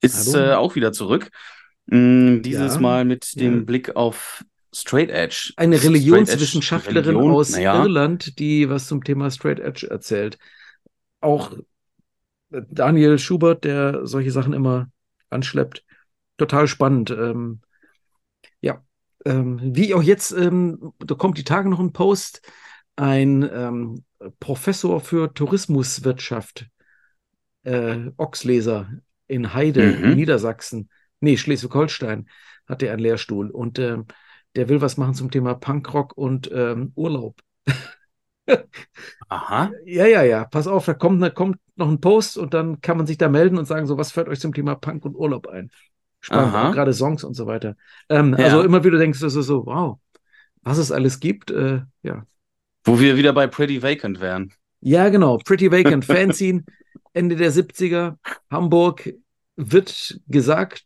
Ist äh, auch wieder zurück. Mm, dieses ja, Mal mit dem ja. Blick auf Straight Edge. Eine Religionswissenschaftlerin Religion, aus ja. Irland, die was zum Thema Straight Edge erzählt. Auch Daniel Schubert, der solche Sachen immer anschleppt. Total spannend. Ähm, ja, ähm, wie auch jetzt, ähm, da kommt die Tage noch ein Post, ein ähm, Professor für Tourismuswirtschaft, äh, Ochsleser in Heide, mhm. in Niedersachsen, nee, Schleswig-Holstein, hat er einen Lehrstuhl und äh, der will was machen zum Thema Punkrock und ähm, Urlaub. Aha. Ja, ja, ja. Pass auf, da kommt, da kommt noch ein Post und dann kann man sich da melden und sagen, so, was fällt euch zum Thema Punk und Urlaub ein? Spannend, Aha. auch gerade Songs und so weiter. Ähm, Ja. Also immer wieder denkst du so, so, wow, was es alles gibt. Äh, ja. Wo wir wieder bei Pretty Vacant wären. ja, genau. Pretty Vacant Fanzine, Ende der 70er, Hamburg wird gesagt,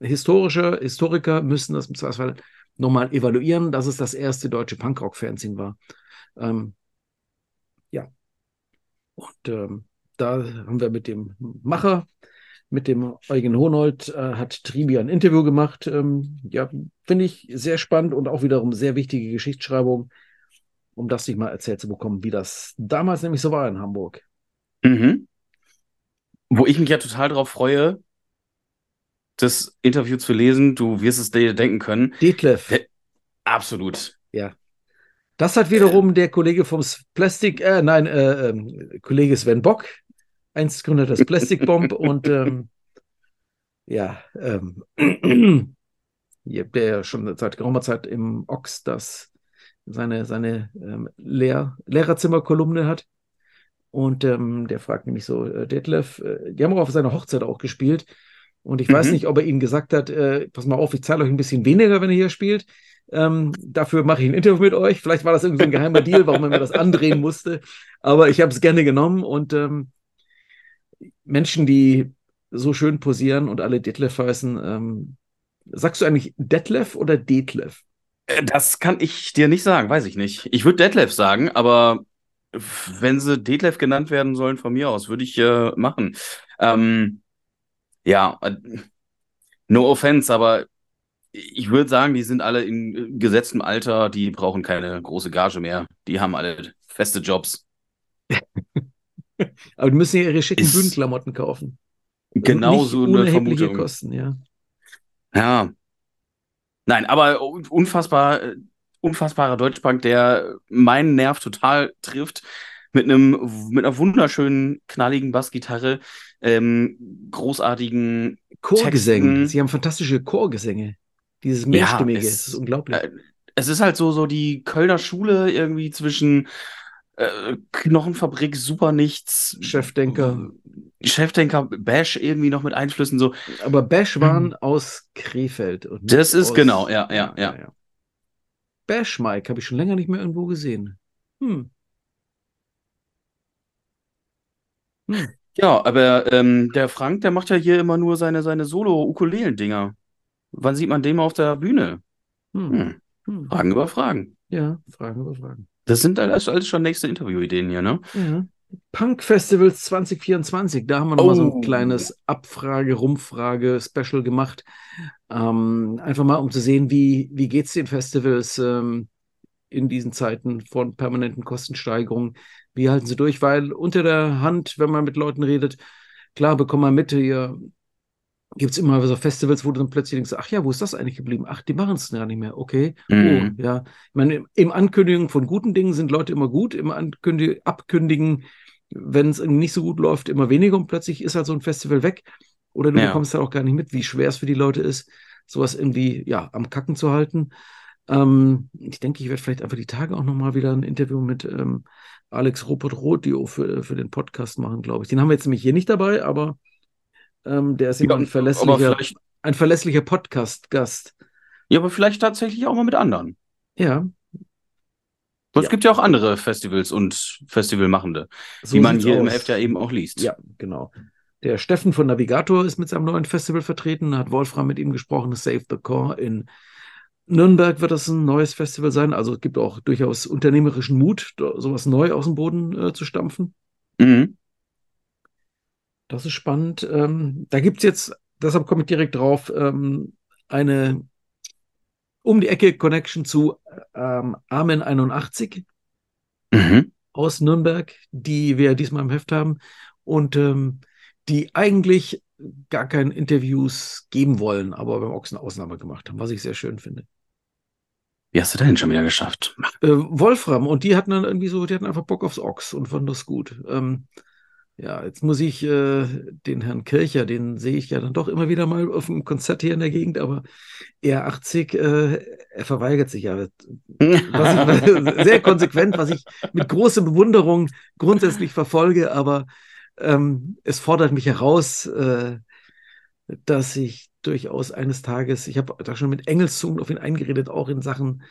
historische Historiker müssen das im Zweifelsfall nochmal evaluieren, dass es das erste deutsche Punkrock-Fanzine war. Ähm, ja. Und ähm, da haben wir mit dem Macher, mit dem Eugen Honold, äh, hat Tribi ein Interview gemacht. Ähm, ja, finde ich sehr spannend und auch wiederum sehr wichtige Geschichtsschreibung, um das nicht mal erzählt zu bekommen, wie das damals nämlich so war in Hamburg. Mhm. Wo ich mich ja total drauf freue, das Interview zu lesen. Du wirst es dir denken können. Detlef, Der- Absolut. das hat wiederum der Kollege vom Plastic, äh, nein, äh, ähm, Kollege Sven Bock, einst Gründer des Plastic Bomb und ähm, ja, ähm, der ja schon seit geraumer Zeit im Ox das seine, seine ähm, Lehr Lehrerzimmerkolumne hat. Und ähm, der fragt nämlich so, äh, Detlef, äh, die haben auch auf seiner Hochzeit auch gespielt. Und ich weiß Mhm. nicht, ob er ihnen gesagt hat, äh, pass mal auf, ich zahle euch ein bisschen weniger, wenn ihr hier spielt. Ähm, dafür mache ich ein Interview mit euch. Vielleicht war das irgendwie ein geheimer Deal, warum er mir das andrehen musste. Aber ich habe es gerne genommen und ähm, Menschen, die so schön posieren und alle Detlef heißen, ähm, sagst du eigentlich Detlef oder Detlef? Äh, Das kann ich dir nicht sagen, weiß ich nicht. Ich würde Detlef sagen, aber wenn sie Detlef genannt werden sollen von mir aus, würde ich äh, machen. Ähm, ja, äh, no offense, aber ich würde sagen, die sind alle in äh, gesetztem Alter, die brauchen keine große Gage mehr. Die haben alle feste Jobs. Aber die müssen ja ihre schicken Ist- Bühnenklamotten kaufen. Genau sind so nicht eine Vermutung. Kosten, ja. Ja. Nein, aber unfassbar, unfassbarer Deutschpunk, der meinen Nerv total trifft. Mit einem, mit einer wunderschönen, knalligen Bassgitarre, ähm, großartigen, Chorgesänge. Texten. Sie haben fantastische Chorgesänge. Dieses Ja, Mehrstimmige, es- das ist unglaublich. äh, es ist halt so, so die Kölner Schule irgendwie zwischen äh, Knochenfabrik, super nichts, Chefdenker. Chefdenker, Bash irgendwie noch mit Einflüssen, so. Aber Bash waren aus Krefeld. Mhm. Das ist aus, genau, ja, ja, ja. Bash Mike habe ich schon länger nicht mehr irgendwo gesehen. Hm. Hm. Ja, aber ähm, der Frank, der macht ja hier immer nur seine, seine Solo-Ukulelen-Dinger. Wann sieht man den mal auf der Bühne? Hm. Hm. Hm. Fragen über Fragen. Ja, Fragen über Fragen. Das sind alles, alles schon nächste Interview-Ideen hier, ne? Ja. Punk Festivals 2024, da haben wir nochmal so Oh. ein kleines Abfrage, Rumfrage, Special gemacht. Ähm, einfach mal, um zu sehen, wie, wie geht es den Festivals ähm, in diesen Zeiten von permanenten Kostensteigerungen? Wie halten sie durch? Weil unter der Hand, wenn man mit Leuten redet, klar, bekommt man mit, hier gibt es immer so Festivals, wo du dann plötzlich denkst, ach ja, wo ist das eigentlich geblieben? Ach, die machen es gar nicht mehr. Okay. Mhm. Oh, ja. Ich meine, im- Ankündigen von guten Dingen sind Leute immer gut, im Ankündigen, Abkündigen, wenn es irgendwie nicht so gut läuft, immer weniger und plötzlich ist halt so ein Festival weg. Oder du Ja. bekommst halt auch gar nicht mit, wie schwer es für die Leute ist, sowas irgendwie, ja, am Kacken zu halten. Ähm, ich denke, ich werde vielleicht einfach die Tage auch nochmal wieder ein Interview mit ähm, Alex Rupert Rodio für, für den Podcast machen, glaube ich. Den haben wir jetzt nämlich hier nicht dabei, aber ähm, der ist immer Ja, ein verlässlicher, ein verlässlicher Podcast-Gast. ja, aber vielleicht tatsächlich auch mal mit anderen. Ja, Ja. es gibt ja auch andere Festivals und Festivalmachende, so die man hier im aus. Heft ja eben auch liest. Ja, genau. Der Steffen von Navigator ist mit seinem neuen Festival vertreten, hat Wolfram mit ihm gesprochen, Save the Core in Nürnberg wird das ein neues Festival sein. Also es gibt auch durchaus unternehmerischen Mut, sowas neu aus dem Boden äh, zu stampfen. Mhm. Das ist spannend. Ähm, da gibt es jetzt, deshalb komme ich direkt drauf, ähm, eine um die Ecke Connection zu ähm, Amen 81 Mhm. aus Nürnberg, die wir diesmal im Heft haben und ähm, die eigentlich gar keine Interviews geben wollen, aber beim Ochsen Ausnahme gemacht haben, was ich sehr schön finde. Wie hast du denn schon wieder geschafft? Äh, Wolfram und die hatten dann irgendwie so, die hatten einfach Bock aufs Ochs und fanden das gut. Ähm, ja, jetzt muss ich äh, den Herrn Kircher, den sehe ich ja dann doch immer wieder mal auf einem Konzert hier in der Gegend, aber er 80, äh, er verweigert sich ja. Was ich, sehr konsequent, was ich mit großer Bewunderung grundsätzlich verfolge, aber ähm, es fordert mich heraus, äh, dass ich durchaus eines Tages, ich habe da schon mit Engelszungen auf ihn eingeredet, auch in Sachen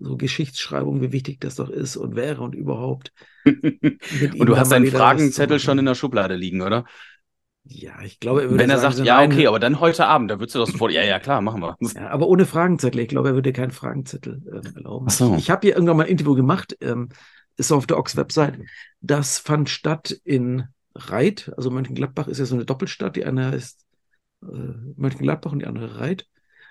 so Geschichtsschreibung, wie wichtig das doch ist und wäre und überhaupt. und du hast deinen Fragenzettel schon in der Schublade liegen, oder? Ja, ich glaube, er würde Wenn er sagen, sagt, ja, okay, aber dann heute Abend, da würdest du das sofort, ja, ja, klar, machen wir. Ja, aber ohne Fragenzettel. Ich glaube, er würde keinen Fragenzettel ähm, erlauben. Ach so. Ich, ich habe hier irgendwann mal ein Interview gemacht, ähm, ist auf der Ox-Website. Das fand statt in Reit, also Mönchengladbach ist ja so eine Doppelstadt, die eine ist äh, Mönchengladbach und die andere Reit.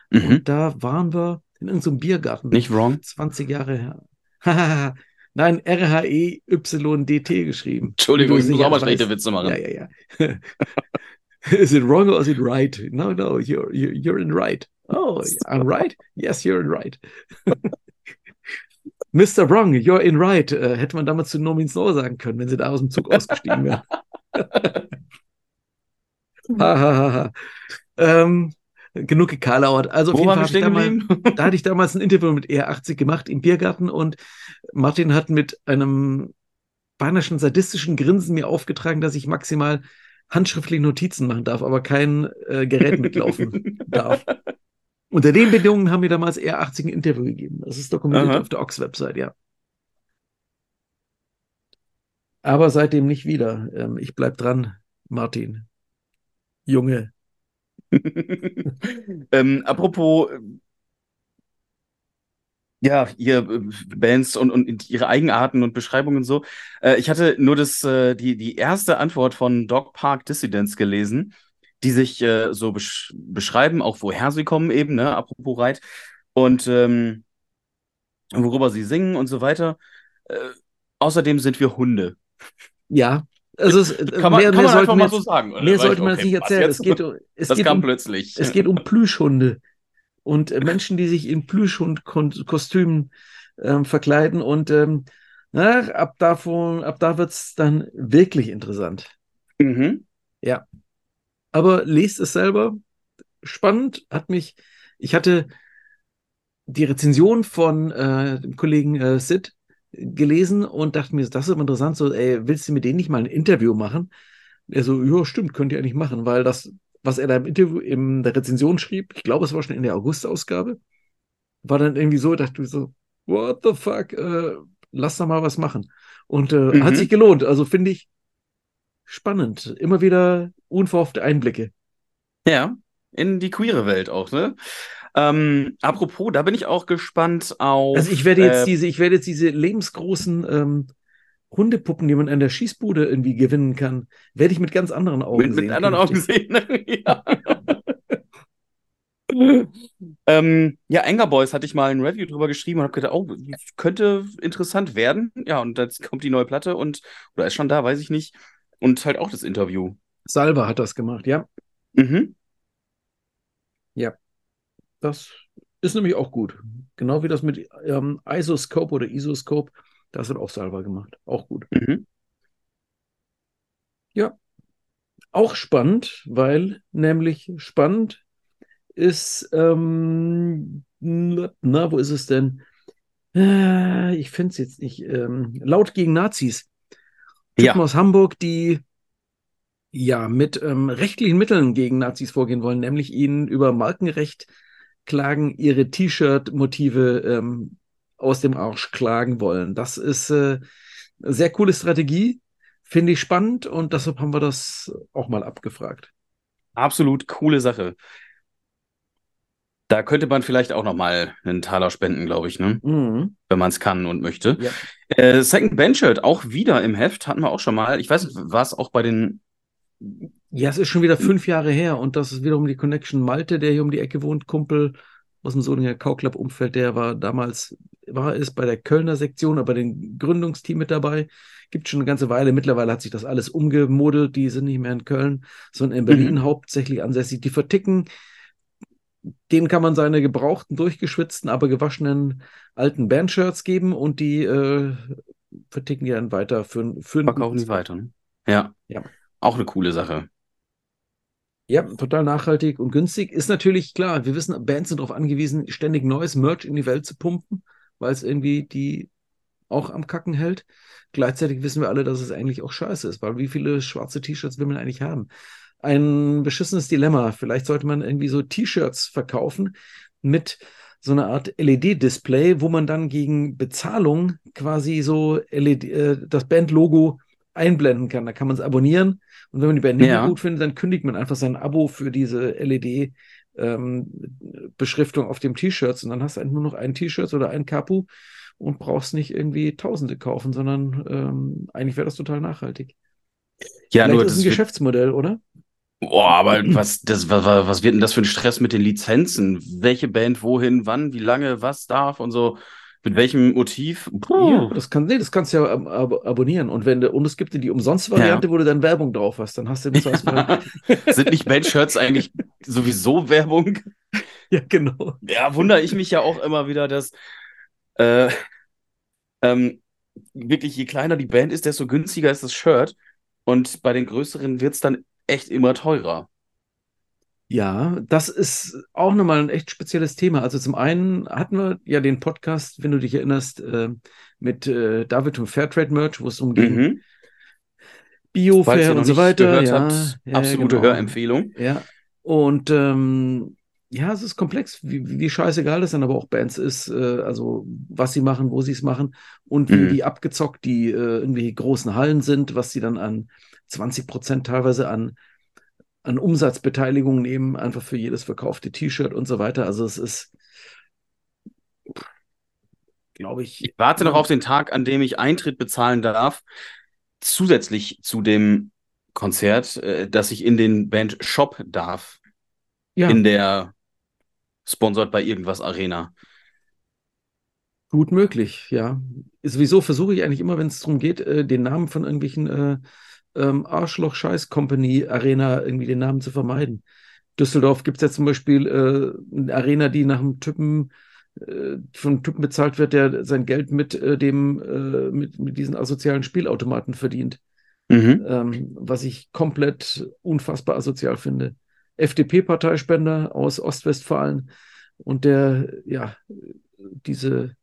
Mhm. Und da waren wir in irgendeinem Biergarten. Nicht wrong. 20 Jahre her. Nein, R-H-E-Y-D-T geschrieben. Entschuldigung, ich muss auch mal schlechte Witze machen. Ja, ja, ja. is it wrong or is it right? No, no, you're, you're in right. Oh, I'm right? Yes, you're in right. Mr. Wrong, you're in right. Äh, hätte man damals zu Nomin Snow sagen können, wenn sie da aus dem Zug ausgestiegen wären. ha, ha, ha. Ähm, genug gekalauert. Also auf Wo jeden Fall damals, da hatte ich damals ein Interview mit ER80 gemacht im Biergarten und Martin hat mit einem beinahe schon sadistischen Grinsen mir aufgetragen, dass ich maximal handschriftliche Notizen machen darf, aber kein äh, Gerät mitlaufen darf. Unter den Bedingungen haben wir damals ER80 ein Interview gegeben. Das ist dokumentiert Aha. auf der Ox-Website, ja. Aber seitdem nicht wieder. Ähm, ich bleib dran, Martin. Junge, ähm, apropos, ja, ihr äh, Bands und, und ihre Eigenarten und Beschreibungen und so. Äh, ich hatte nur das, äh, die, die erste Antwort von Dog Park Dissidents gelesen, die sich äh, so besch beschreiben, auch woher sie kommen eben, ne, apropos Reit. Und ähm, worüber sie singen und so weiter. Äh, außerdem sind wir Hunde. Ja, also es, kann man, mehr, kann man einfach mal so sagen. Oder? Mehr sollte man okay, nicht erzählen. Es geht, es das geht kam um, plötzlich. Es geht um Plüschhunde und äh, Menschen, die sich in Plüschhund-Kostümen ähm, verkleiden und ähm, na, ab, davon, ab da wird es dann wirklich interessant. Mhm. Ja. Aber lest es selber. Spannend hat mich, ich hatte die Rezension von äh, dem Kollegen äh, Sid gelesen und dachte mir, das ist interessant, so, ey, willst du mit denen nicht mal ein Interview machen? Er so, ja, stimmt, könnt ihr eigentlich machen, weil das, was er da im Interview, in der Rezension schrieb, ich glaube, es war schon in der August-Ausgabe, war dann irgendwie so, dachte ich so, what the fuck, äh, lass da mal was machen. Und äh, mhm. hat sich gelohnt, also finde ich spannend. Immer wieder unverhoffte Einblicke. Ja, in die queere Welt auch, ne? Ähm, apropos, da bin ich auch gespannt auf. Also ich werde jetzt äh, diese, ich werde jetzt diese lebensgroßen ähm, Hundepuppen, die man an der Schießbude irgendwie gewinnen kann, werde ich mit ganz anderen Augen mit, sehen. Mit anderen Augen sehen. ja. ähm, ja, Anger Boys hatte ich mal ein Review drüber geschrieben und habe gedacht, oh, könnte interessant werden. Ja, und jetzt kommt die neue Platte und, oder ist schon da, weiß ich nicht. Und halt auch das Interview. Salva hat das gemacht, ja. Mhm. Ja. Das ist nämlich auch gut. Genau wie das mit ähm, Isoscope oder Isoscope. Das hat auch Salva gemacht. Auch gut. Mhm. Ja. Auch spannend, weil nämlich spannend ist, ähm, na, wo ist es denn? Äh, ich finde es jetzt nicht. Ähm, laut gegen Nazis. Typen ja. aus Hamburg, die ja mit ähm, rechtlichen Mitteln gegen Nazis vorgehen wollen, nämlich ihnen über Markenrecht klagen, ihre T-Shirt-Motive ähm, aus dem Arsch klagen wollen. Das ist äh, eine sehr coole Strategie, finde ich spannend und deshalb haben wir das auch mal abgefragt. Absolut coole Sache. Da könnte man vielleicht auch noch mal einen Taler spenden, glaube ich, ne? Mhm. wenn man es kann und möchte. Ja. Äh, Second Benchert auch wieder im Heft hatten wir auch schon mal. Ich weiß nicht, war es auch bei den ja, es ist schon wieder fünf Jahre her und das ist wiederum die Connection Malte, der hier um die Ecke wohnt, Kumpel aus dem Solinger Kauklapp-Umfeld, der war damals, war es bei der Kölner Sektion, aber den Gründungsteam mit dabei. Gibt schon eine ganze Weile. Mittlerweile hat sich das alles umgemodelt. Die sind nicht mehr in Köln, sondern in Berlin mhm. hauptsächlich ansässig. Die verticken, denen kann man seine gebrauchten, durchgeschwitzten, aber gewaschenen alten Bandshirts geben und die äh, verticken die dann weiter für, für Verkaufen die weiter. Ne? Ja. ja. Auch eine coole Sache. Ja, total nachhaltig und günstig. Ist natürlich klar, wir wissen, Bands sind darauf angewiesen, ständig neues Merch in die Welt zu pumpen, weil es irgendwie die auch am Kacken hält. Gleichzeitig wissen wir alle, dass es eigentlich auch scheiße ist, weil wie viele schwarze T-Shirts will man eigentlich haben? ein beschissenes Dilemma. Vielleicht sollte man irgendwie so T-Shirts verkaufen mit so einer Art LED-Display, wo man dann gegen Bezahlung quasi so LED, äh, das Band-Logo einblenden kann. Da kann man es abonnieren und wenn man die Band nicht Ja. gut findet, dann kündigt man einfach sein Abo für diese LED. Ähm, Beschriftung auf dem T-Shirts und dann hast du nur noch ein T-Shirt oder ein Kapu und brauchst nicht irgendwie Tausende kaufen, sondern ähm, eigentlich wäre das total nachhaltig. Ja, Vielleicht nur ist das ein wird, Geschäftsmodell, oder? boah, aber was, das, was, was wird denn das für ein Stress mit den Lizenzen? Welche Band, wohin, wann, wie lange, was darf und so, mit welchem Motiv? Ja, das kann, nee, das kannst du ja ab, ab, abonnieren. Und wenn und es gibt die Umsonst-Variante, wo du dann Werbung drauf hast, dann hast du im Zweifelsfall. Sind nicht Bandshirts eigentlich sowieso Werbung? ja, genau. Ja, wundere ich mich ja auch immer wieder, dass äh, ähm, wirklich je kleiner die Band ist, desto günstiger ist das Shirt. Und bei den größeren wird es dann echt immer teurer. Ja, das ist auch nochmal ein echt spezielles Thema. Also zum einen hatten wir ja den Podcast, wenn du dich erinnerst, äh, mit äh, David vom Fairtrade Merch, wo es um ging, Mhm. Bio, Falls ihr Fair noch und so weiter. ja, habt, ja, absolute genau. Hörempfehlung. Ja, und ähm, ja, es ist komplex, wie, wie scheißegal das dann aber auch Bands ist, äh, also was sie machen, wo sie es machen und wie, Mhm. wie abgezockt die äh, irgendwie großen Hallen sind, was sie dann an 20 Prozent teilweise an, an Umsatzbeteiligung nehmen, einfach für jedes verkaufte T-Shirt und so weiter. Also es ist, glaube ich, Ich warte noch auf den Tag, an dem ich Eintritt bezahlen darf, zusätzlich zu dem Konzert, äh, dass ich in den Band-Shop darf, ja, in der Sponsored bei irgendwas Arena. gut möglich, ja. Sowieso versuche ich eigentlich immer, wenn es darum geht, äh, den Namen von irgendwelchen äh, ähm, Arschloch-Scheiß-Company-Arena irgendwie den Namen zu vermeiden. Düsseldorf gibt es ja zum Beispiel äh, eine Arena, die nach einem Typen äh, von einem Typen bezahlt wird, der sein Geld mit äh, dem äh, mit, mit diesen asozialen Spielautomaten verdient, Mhm. ähm, was ich komplett unfassbar asozial finde. FDP-Parteispender aus Ostwestfalen und der ja diese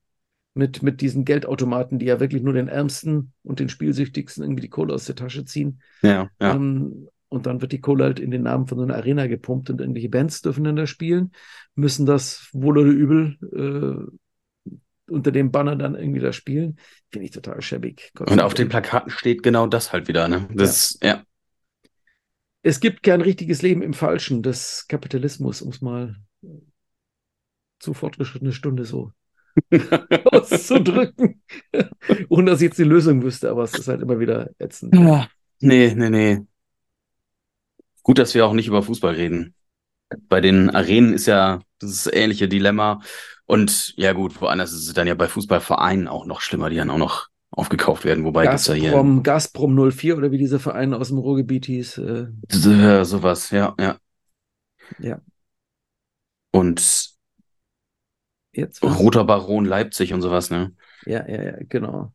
mit, mit diesen Geldautomaten, die ja wirklich nur den Ärmsten und den Spielsüchtigsten irgendwie die Kohle aus der Tasche ziehen. Ja, ja. Ähm, und dann wird die Kohle halt in den Namen von so einer Arena gepumpt und irgendwelche Bands dürfen dann da spielen, müssen das wohl oder übel äh, unter dem Banner dann irgendwie da spielen. Finde ich total schäbig. Gott Und auf den. Plakaten steht genau das halt wieder, ne? Das, ja. Es gibt kein richtiges Leben im Falschen des Kapitalismus, um es mal zu fortgeschrittene Stunde so auszudrücken. Ohne dass ich jetzt die Lösung wüsste, aber es ist halt immer wieder ätzend. Ja. Nee, nee, nee. Gut, dass wir auch nicht über Fußball reden. Bei den Arenen ist ja das ähnliche Dilemma. Und ja, gut, woanders ist es dann ja bei Fußballvereinen auch noch schlimmer, die dann auch noch aufgekauft werden. Wobei das ja hier Gazprom, Gazprom 04 oder wie dieser Verein aus dem Ruhrgebiet hieß. Äh, äh, sowas, ja, ja. Ja. Und jetzt? Roter Baron Leipzig und sowas, ne? Ja, ja, ja, genau.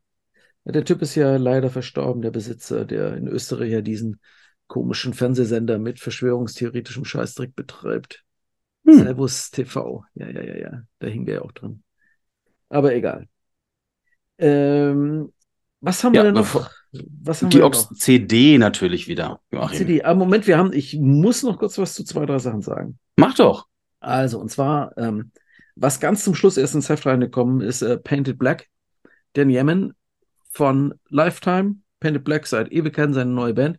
Ja, der Typ ist ja leider verstorben, der Besitzer, der in Österreich ja diesen komischen Fernsehsender mit verschwörungstheoretischem Scheißdreck betreibt. Hm. Servus TV. Ja, ja, ja, ja. Da hing der ja auch drin. Aber egal. Ähm, was haben Ja, wir denn noch? Was haben wir denn Geox noch? CD natürlich wieder. Joachim. CD. Ah, Moment, wir haben, ich muss noch kurz was zu zwei, drei Sachen sagen. Mach doch. Also, und zwar, ähm, was ganz zum Schluss erst ins Heft reingekommen ist, äh, Painted Black. Dan Yemen von Lifetime. Painted Black seit Ewigkeiten seine neue Band.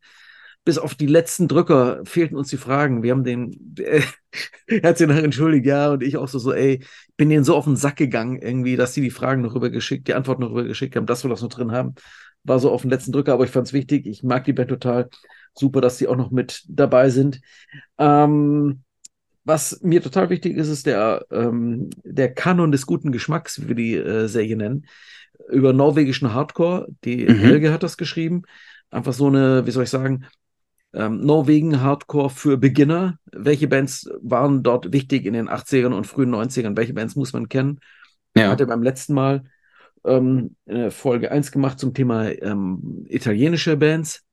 Bis auf die letzten Drücker fehlten uns die Fragen. Wir haben den, er hat sich nachher entschuldigt, ja, und ich auch so, so, ey, bin denen so auf den Sack gegangen, irgendwie, dass sie die Fragen noch rübergeschickt, die Antworten noch rübergeschickt haben, dass wir das noch drin haben. War so auf den letzten Drücker, aber ich fand es wichtig. Ich mag die Band total. Super, dass sie auch noch mit dabei sind. Ähm, was mir total wichtig ist, ist der, ähm, der Kanon des guten Geschmacks, wie wir die äh, Serie nennen, über norwegischen Hardcore. Die Mhm. Helge hat das geschrieben. Einfach so eine, wie soll ich sagen, ähm, Norwegen Hardcore für Beginner. Welche Bands waren dort wichtig in den 80ern und frühen 90ern? Welche Bands muss man kennen? Ja. Hat er beim letzten Mal ähm, eine Folge 1 gemacht zum Thema ähm, italienische Bands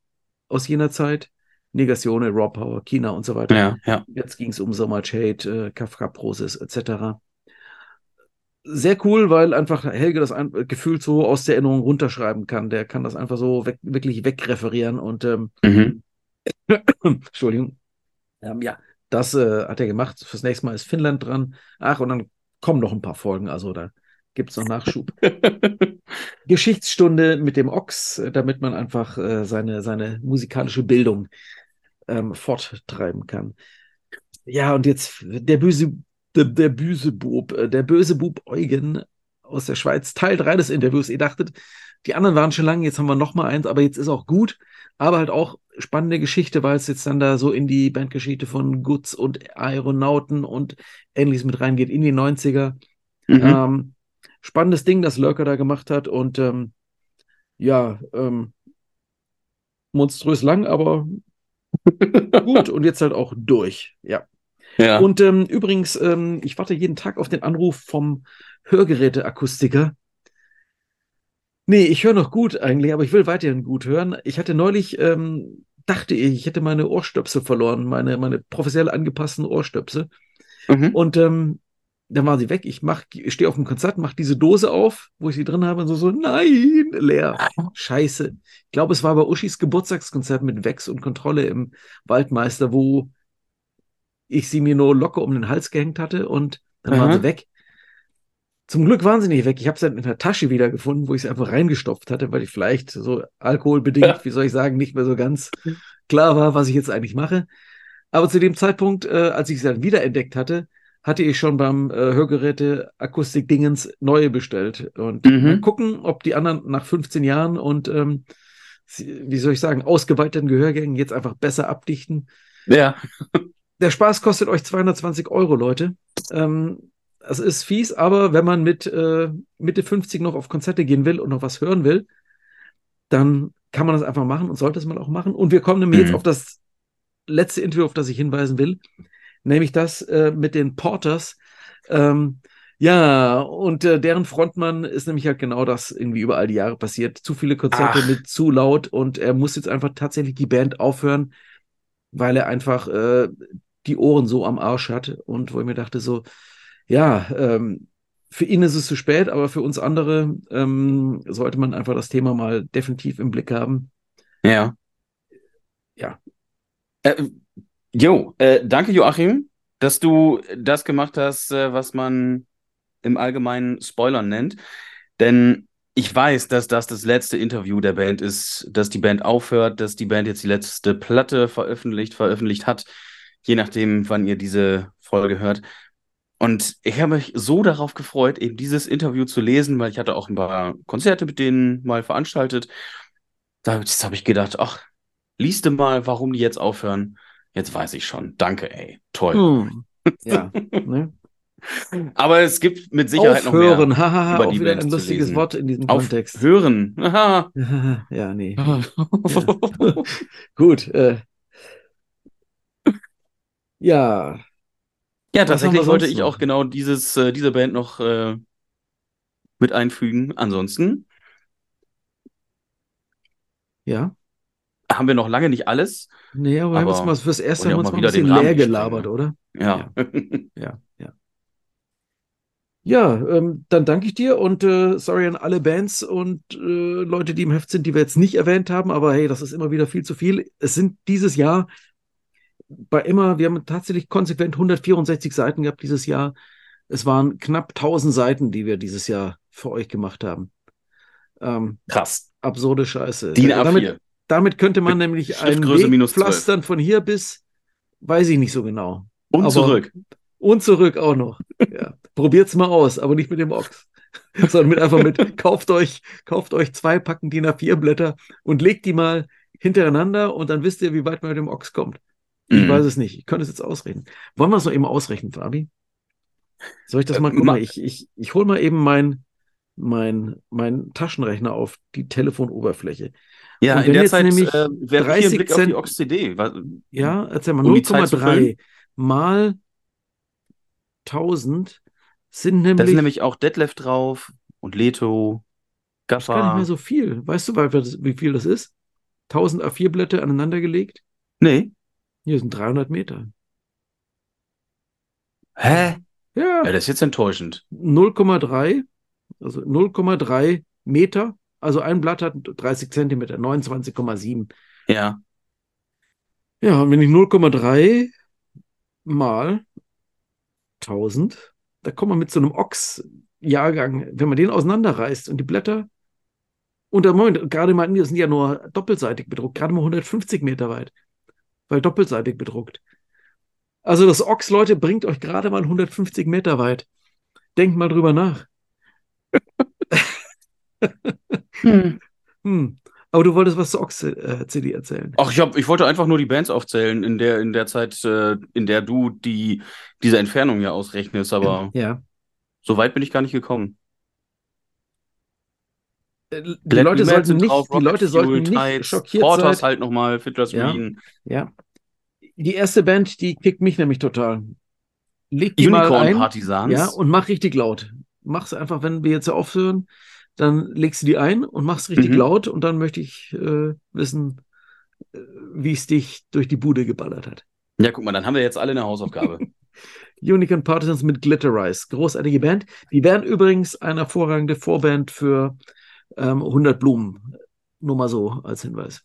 aus jener Zeit. Negatione, Raw Power, China und so weiter. Ja, ja. Jetzt ging es um So Much Hate, äh, Kafka Proses etc. Sehr cool, weil einfach Helge das ein, gefühlt so aus der Erinnerung runterschreiben kann. Der kann das einfach so weg, wirklich wegreferieren und ähm, Mhm. Entschuldigung. Ähm, ja, das äh, hat er gemacht. Fürs nächste Mal ist Finnland dran. Ach, und dann kommen noch ein paar Folgen. Also da gibt es noch Nachschub. Geschichtsstunde mit dem Ochs, äh, damit man einfach äh, seine, seine musikalische Bildung ähm, forttreiben kann. Ja, und jetzt der böse, der, der böse Bub, äh, der böse Bub Eugen aus der Schweiz, Teil 3 des Interviews. Ihr dachtet, die anderen waren schon lange, jetzt haben wir noch mal eins, aber jetzt ist auch gut. Aber halt auch spannende Geschichte, weil es jetzt dann da so in die Bandgeschichte von Guts und Aeronauten und ähnliches mit reingeht, in die 90er. Mhm. Ähm, spannendes Ding, das Lurker da gemacht hat und ähm, ja, ähm, monströs lang, aber gut und jetzt halt auch durch. Ja. ja. Und ähm, übrigens, ähm, ich warte jeden Tag auf den Anruf vom Hörgeräteakustiker. Nee, ich höre noch gut eigentlich, aber ich will weiterhin gut hören. Ich hatte neulich, ähm, dachte ich, ich hätte meine Ohrstöpsel verloren, meine, meine professionell angepassten Ohrstöpsel. Mhm. Und ähm, dann war sie weg. Ich mach, ich stehe auf dem Konzert, mache diese Dose auf, wo ich sie drin habe, und so, so, nein, leer. Scheiße. Ich glaube, es war bei Uschis Geburtstagskonzert mit Wex und Kontrolle im Waldmeister, wo ich sie mir nur locker um den Hals gehängt hatte und dann mhm. waren sie weg. Zum Glück waren sie nicht weg. Ich habe sie dann in der Tasche wiedergefunden, wo ich sie einfach reingestopft hatte, weil ich vielleicht so alkoholbedingt, ja. wie soll ich sagen, nicht mehr so ganz klar war, was ich jetzt eigentlich mache. Aber zu dem Zeitpunkt, äh, als ich sie dann wiederentdeckt hatte, hatte ich schon beim äh, Hörgeräte Akustik-Dingens neue bestellt. Und mhm. mal gucken, ob die anderen nach 15 Jahren und ähm, wie soll ich sagen, ausgeweiteten Gehörgängen jetzt einfach besser abdichten. Ja. Der Spaß kostet euch 220 Euro, Leute. Ähm, es ist fies, aber wenn man mit äh, Mitte 50 noch auf Konzerte gehen will und noch was hören will, dann kann man das einfach machen und sollte es mal auch machen. Und wir kommen nämlich mhm. jetzt auf das letzte Interview, auf das ich hinweisen will, nämlich das äh, mit den Porters. Ähm, ja, und äh, deren Frontmann ist nämlich halt genau das irgendwie über all die Jahre passiert. Zu viele Konzerte Ach. mit zu laut und er muss jetzt einfach tatsächlich die Band aufhören, weil er einfach äh, die Ohren so am Arsch hat und wo ich mir dachte so, ja, ähm, für ihn ist es zu spät, aber für uns andere ähm, sollte man einfach das Thema mal definitiv im Blick haben. Ja. Ja. Äh, jo, äh, danke Joachim, dass du das gemacht hast, äh, was man im Allgemeinen Spoilern nennt. Denn ich weiß, dass das das letzte Interview der Band ist, dass die Band aufhört, dass die Band jetzt die letzte Platte veröffentlicht, veröffentlicht hat, je nachdem, wann ihr diese Folge hört. Und ich habe mich so darauf gefreut, eben dieses Interview zu lesen, weil ich hatte auch ein paar Konzerte mit denen mal veranstaltet. Da habe ich gedacht, ach, liest du mal, warum die jetzt aufhören. Jetzt weiß ich schon. Danke, ey. Toll. Hm. Ja. ne? Aber es gibt mit Sicherheit Aufhören. noch mehr. Haha, über auch die wieder Band ein lustiges Wort in diesem Kontext. Aufhören. ja, nee. ja. Gut. Äh. Ja. Ja, tatsächlich wollte ich auch genau dieses, äh, diese Band noch äh, mit einfügen. Ansonsten. Ja. Haben wir noch lange nicht alles. Nee, aber, aber wir haben uns mal fürs erste Mal, mal ein bisschen leer gelabert, oder? Ja. Ja, ja. Ja, ja ähm, dann danke ich dir und äh, sorry an alle Bands und äh, Leute, die im Heft sind, die wir jetzt nicht erwähnt haben, aber hey, das ist immer wieder viel zu viel. Es sind dieses Jahr bei immer, wir haben tatsächlich konsequent 164 Seiten gehabt dieses Jahr. Es waren knapp 1000 Seiten, die wir dieses Jahr für euch gemacht haben. Ähm, Krass. Absurde Scheiße. DIN A4. Damit, damit könnte man Mit nämlich einen Weg pflastern von hier bis, weiß ich nicht so genau. Und aber, zurück. Und zurück auch noch. Ja. Probiert's mal aus, aber nicht mit dem Ochs. sondern mit einfach mit, kauft euch, kauft euch zwei Packen DIN A4 Blätter und legt die mal hintereinander und dann wisst ihr, wie weit man mit dem Ochs kommt. Ich mhm. weiß es nicht. Ich könnte es jetzt ausrechnen. Wollen wir es noch eben ausrechnen, Fabi? Soll ich das mal äh, gucken? ich ich, ich hole mal eben mein, mein, mein Taschenrechner auf die Telefonoberfläche. Ja, in der Zeit nämlich äh, wäre 30 Blick Cent, auf die OXCD. Ja, erzähl mal, um 0,3 mal 1000 sind nämlich. Da sind nämlich auch Detlef drauf und Leto, ist gar nicht mehr so viel. Weißt du, wie viel das ist? 1000 A4-Blätter aneinandergelegt? Nee. Hier sind 300 Meter. Hä? Ja. ja das ist jetzt enttäuschend. 0,3, also 0,3 Meter. Also ein Blatt hat 30 Zentimeter, 29,7. Ja. Ja, und wenn ich 0,3 mal 1000. Da kommt man mit so einem Ochs-Jahrgang, wenn man den auseinanderreißt und die Blätter und der Moment, gerade mal, die sind ja nur doppelseitig bedruckt, gerade mal 150 Meter weit, weil doppelseitig bedruckt. Also das Ochs, Leute, bringt euch gerade mal 150 Meter weit. Denkt mal drüber nach. hm. Hm. Aber du wolltest was zur Ox-CD erzählen. Ach, ich, hab, ich wollte einfach nur die Bands aufzählen, in der, in der Zeit, äh, in der du die, diese Entfernung ja ausrechnest, aber ja. so weit bin ich gar nicht gekommen. Äh, die Leute sollten nicht, drauf, die Leute sollten nicht Tides, schockiert Porters sein. halt nochmal, Fiddler's Ja. Green. Ja. Die erste Band, die kickt mich nämlich total. Leg die mal Unicorn ein. Partisans. Ja, und mach richtig laut. Mach's einfach, wenn wir jetzt aufhören, dann legst du die ein und mach's richtig Mhm. laut und dann möchte ich äh, wissen, äh, wie es dich durch die Bude geballert hat. ja, guck mal, dann haben wir jetzt alle eine Hausaufgabe. Unicorn Partisans mit Glitterize. Großartige Band. Die wären übrigens eine hervorragende Vorband für ähm, 100 Blumen. Nur mal so als Hinweis.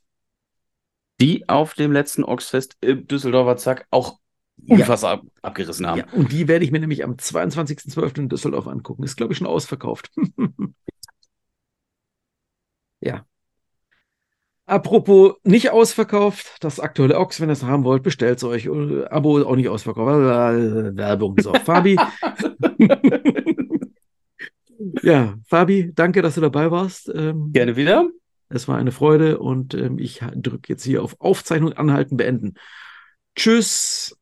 die auf dem letzten Oxfest im Düsseldorfer Zack auch Ja. unfassbar ab, abgerissen haben. Ja, und die werde ich mir nämlich am 22.12. in Düsseldorf angucken. Ist, glaube ich, schon ausverkauft. ja. Apropos nicht ausverkauft, das aktuelle Ox, wenn ihr es haben wollt, bestellt es euch. Abo auch nicht ausverkauft. Werbung. So, Fabi. ja, Fabi, danke, dass du dabei warst. Ähm, Gerne wieder. Es war eine Freude und ähm, ich drücke jetzt hier auf Aufzeichnung anhalten, beenden. Tschüss.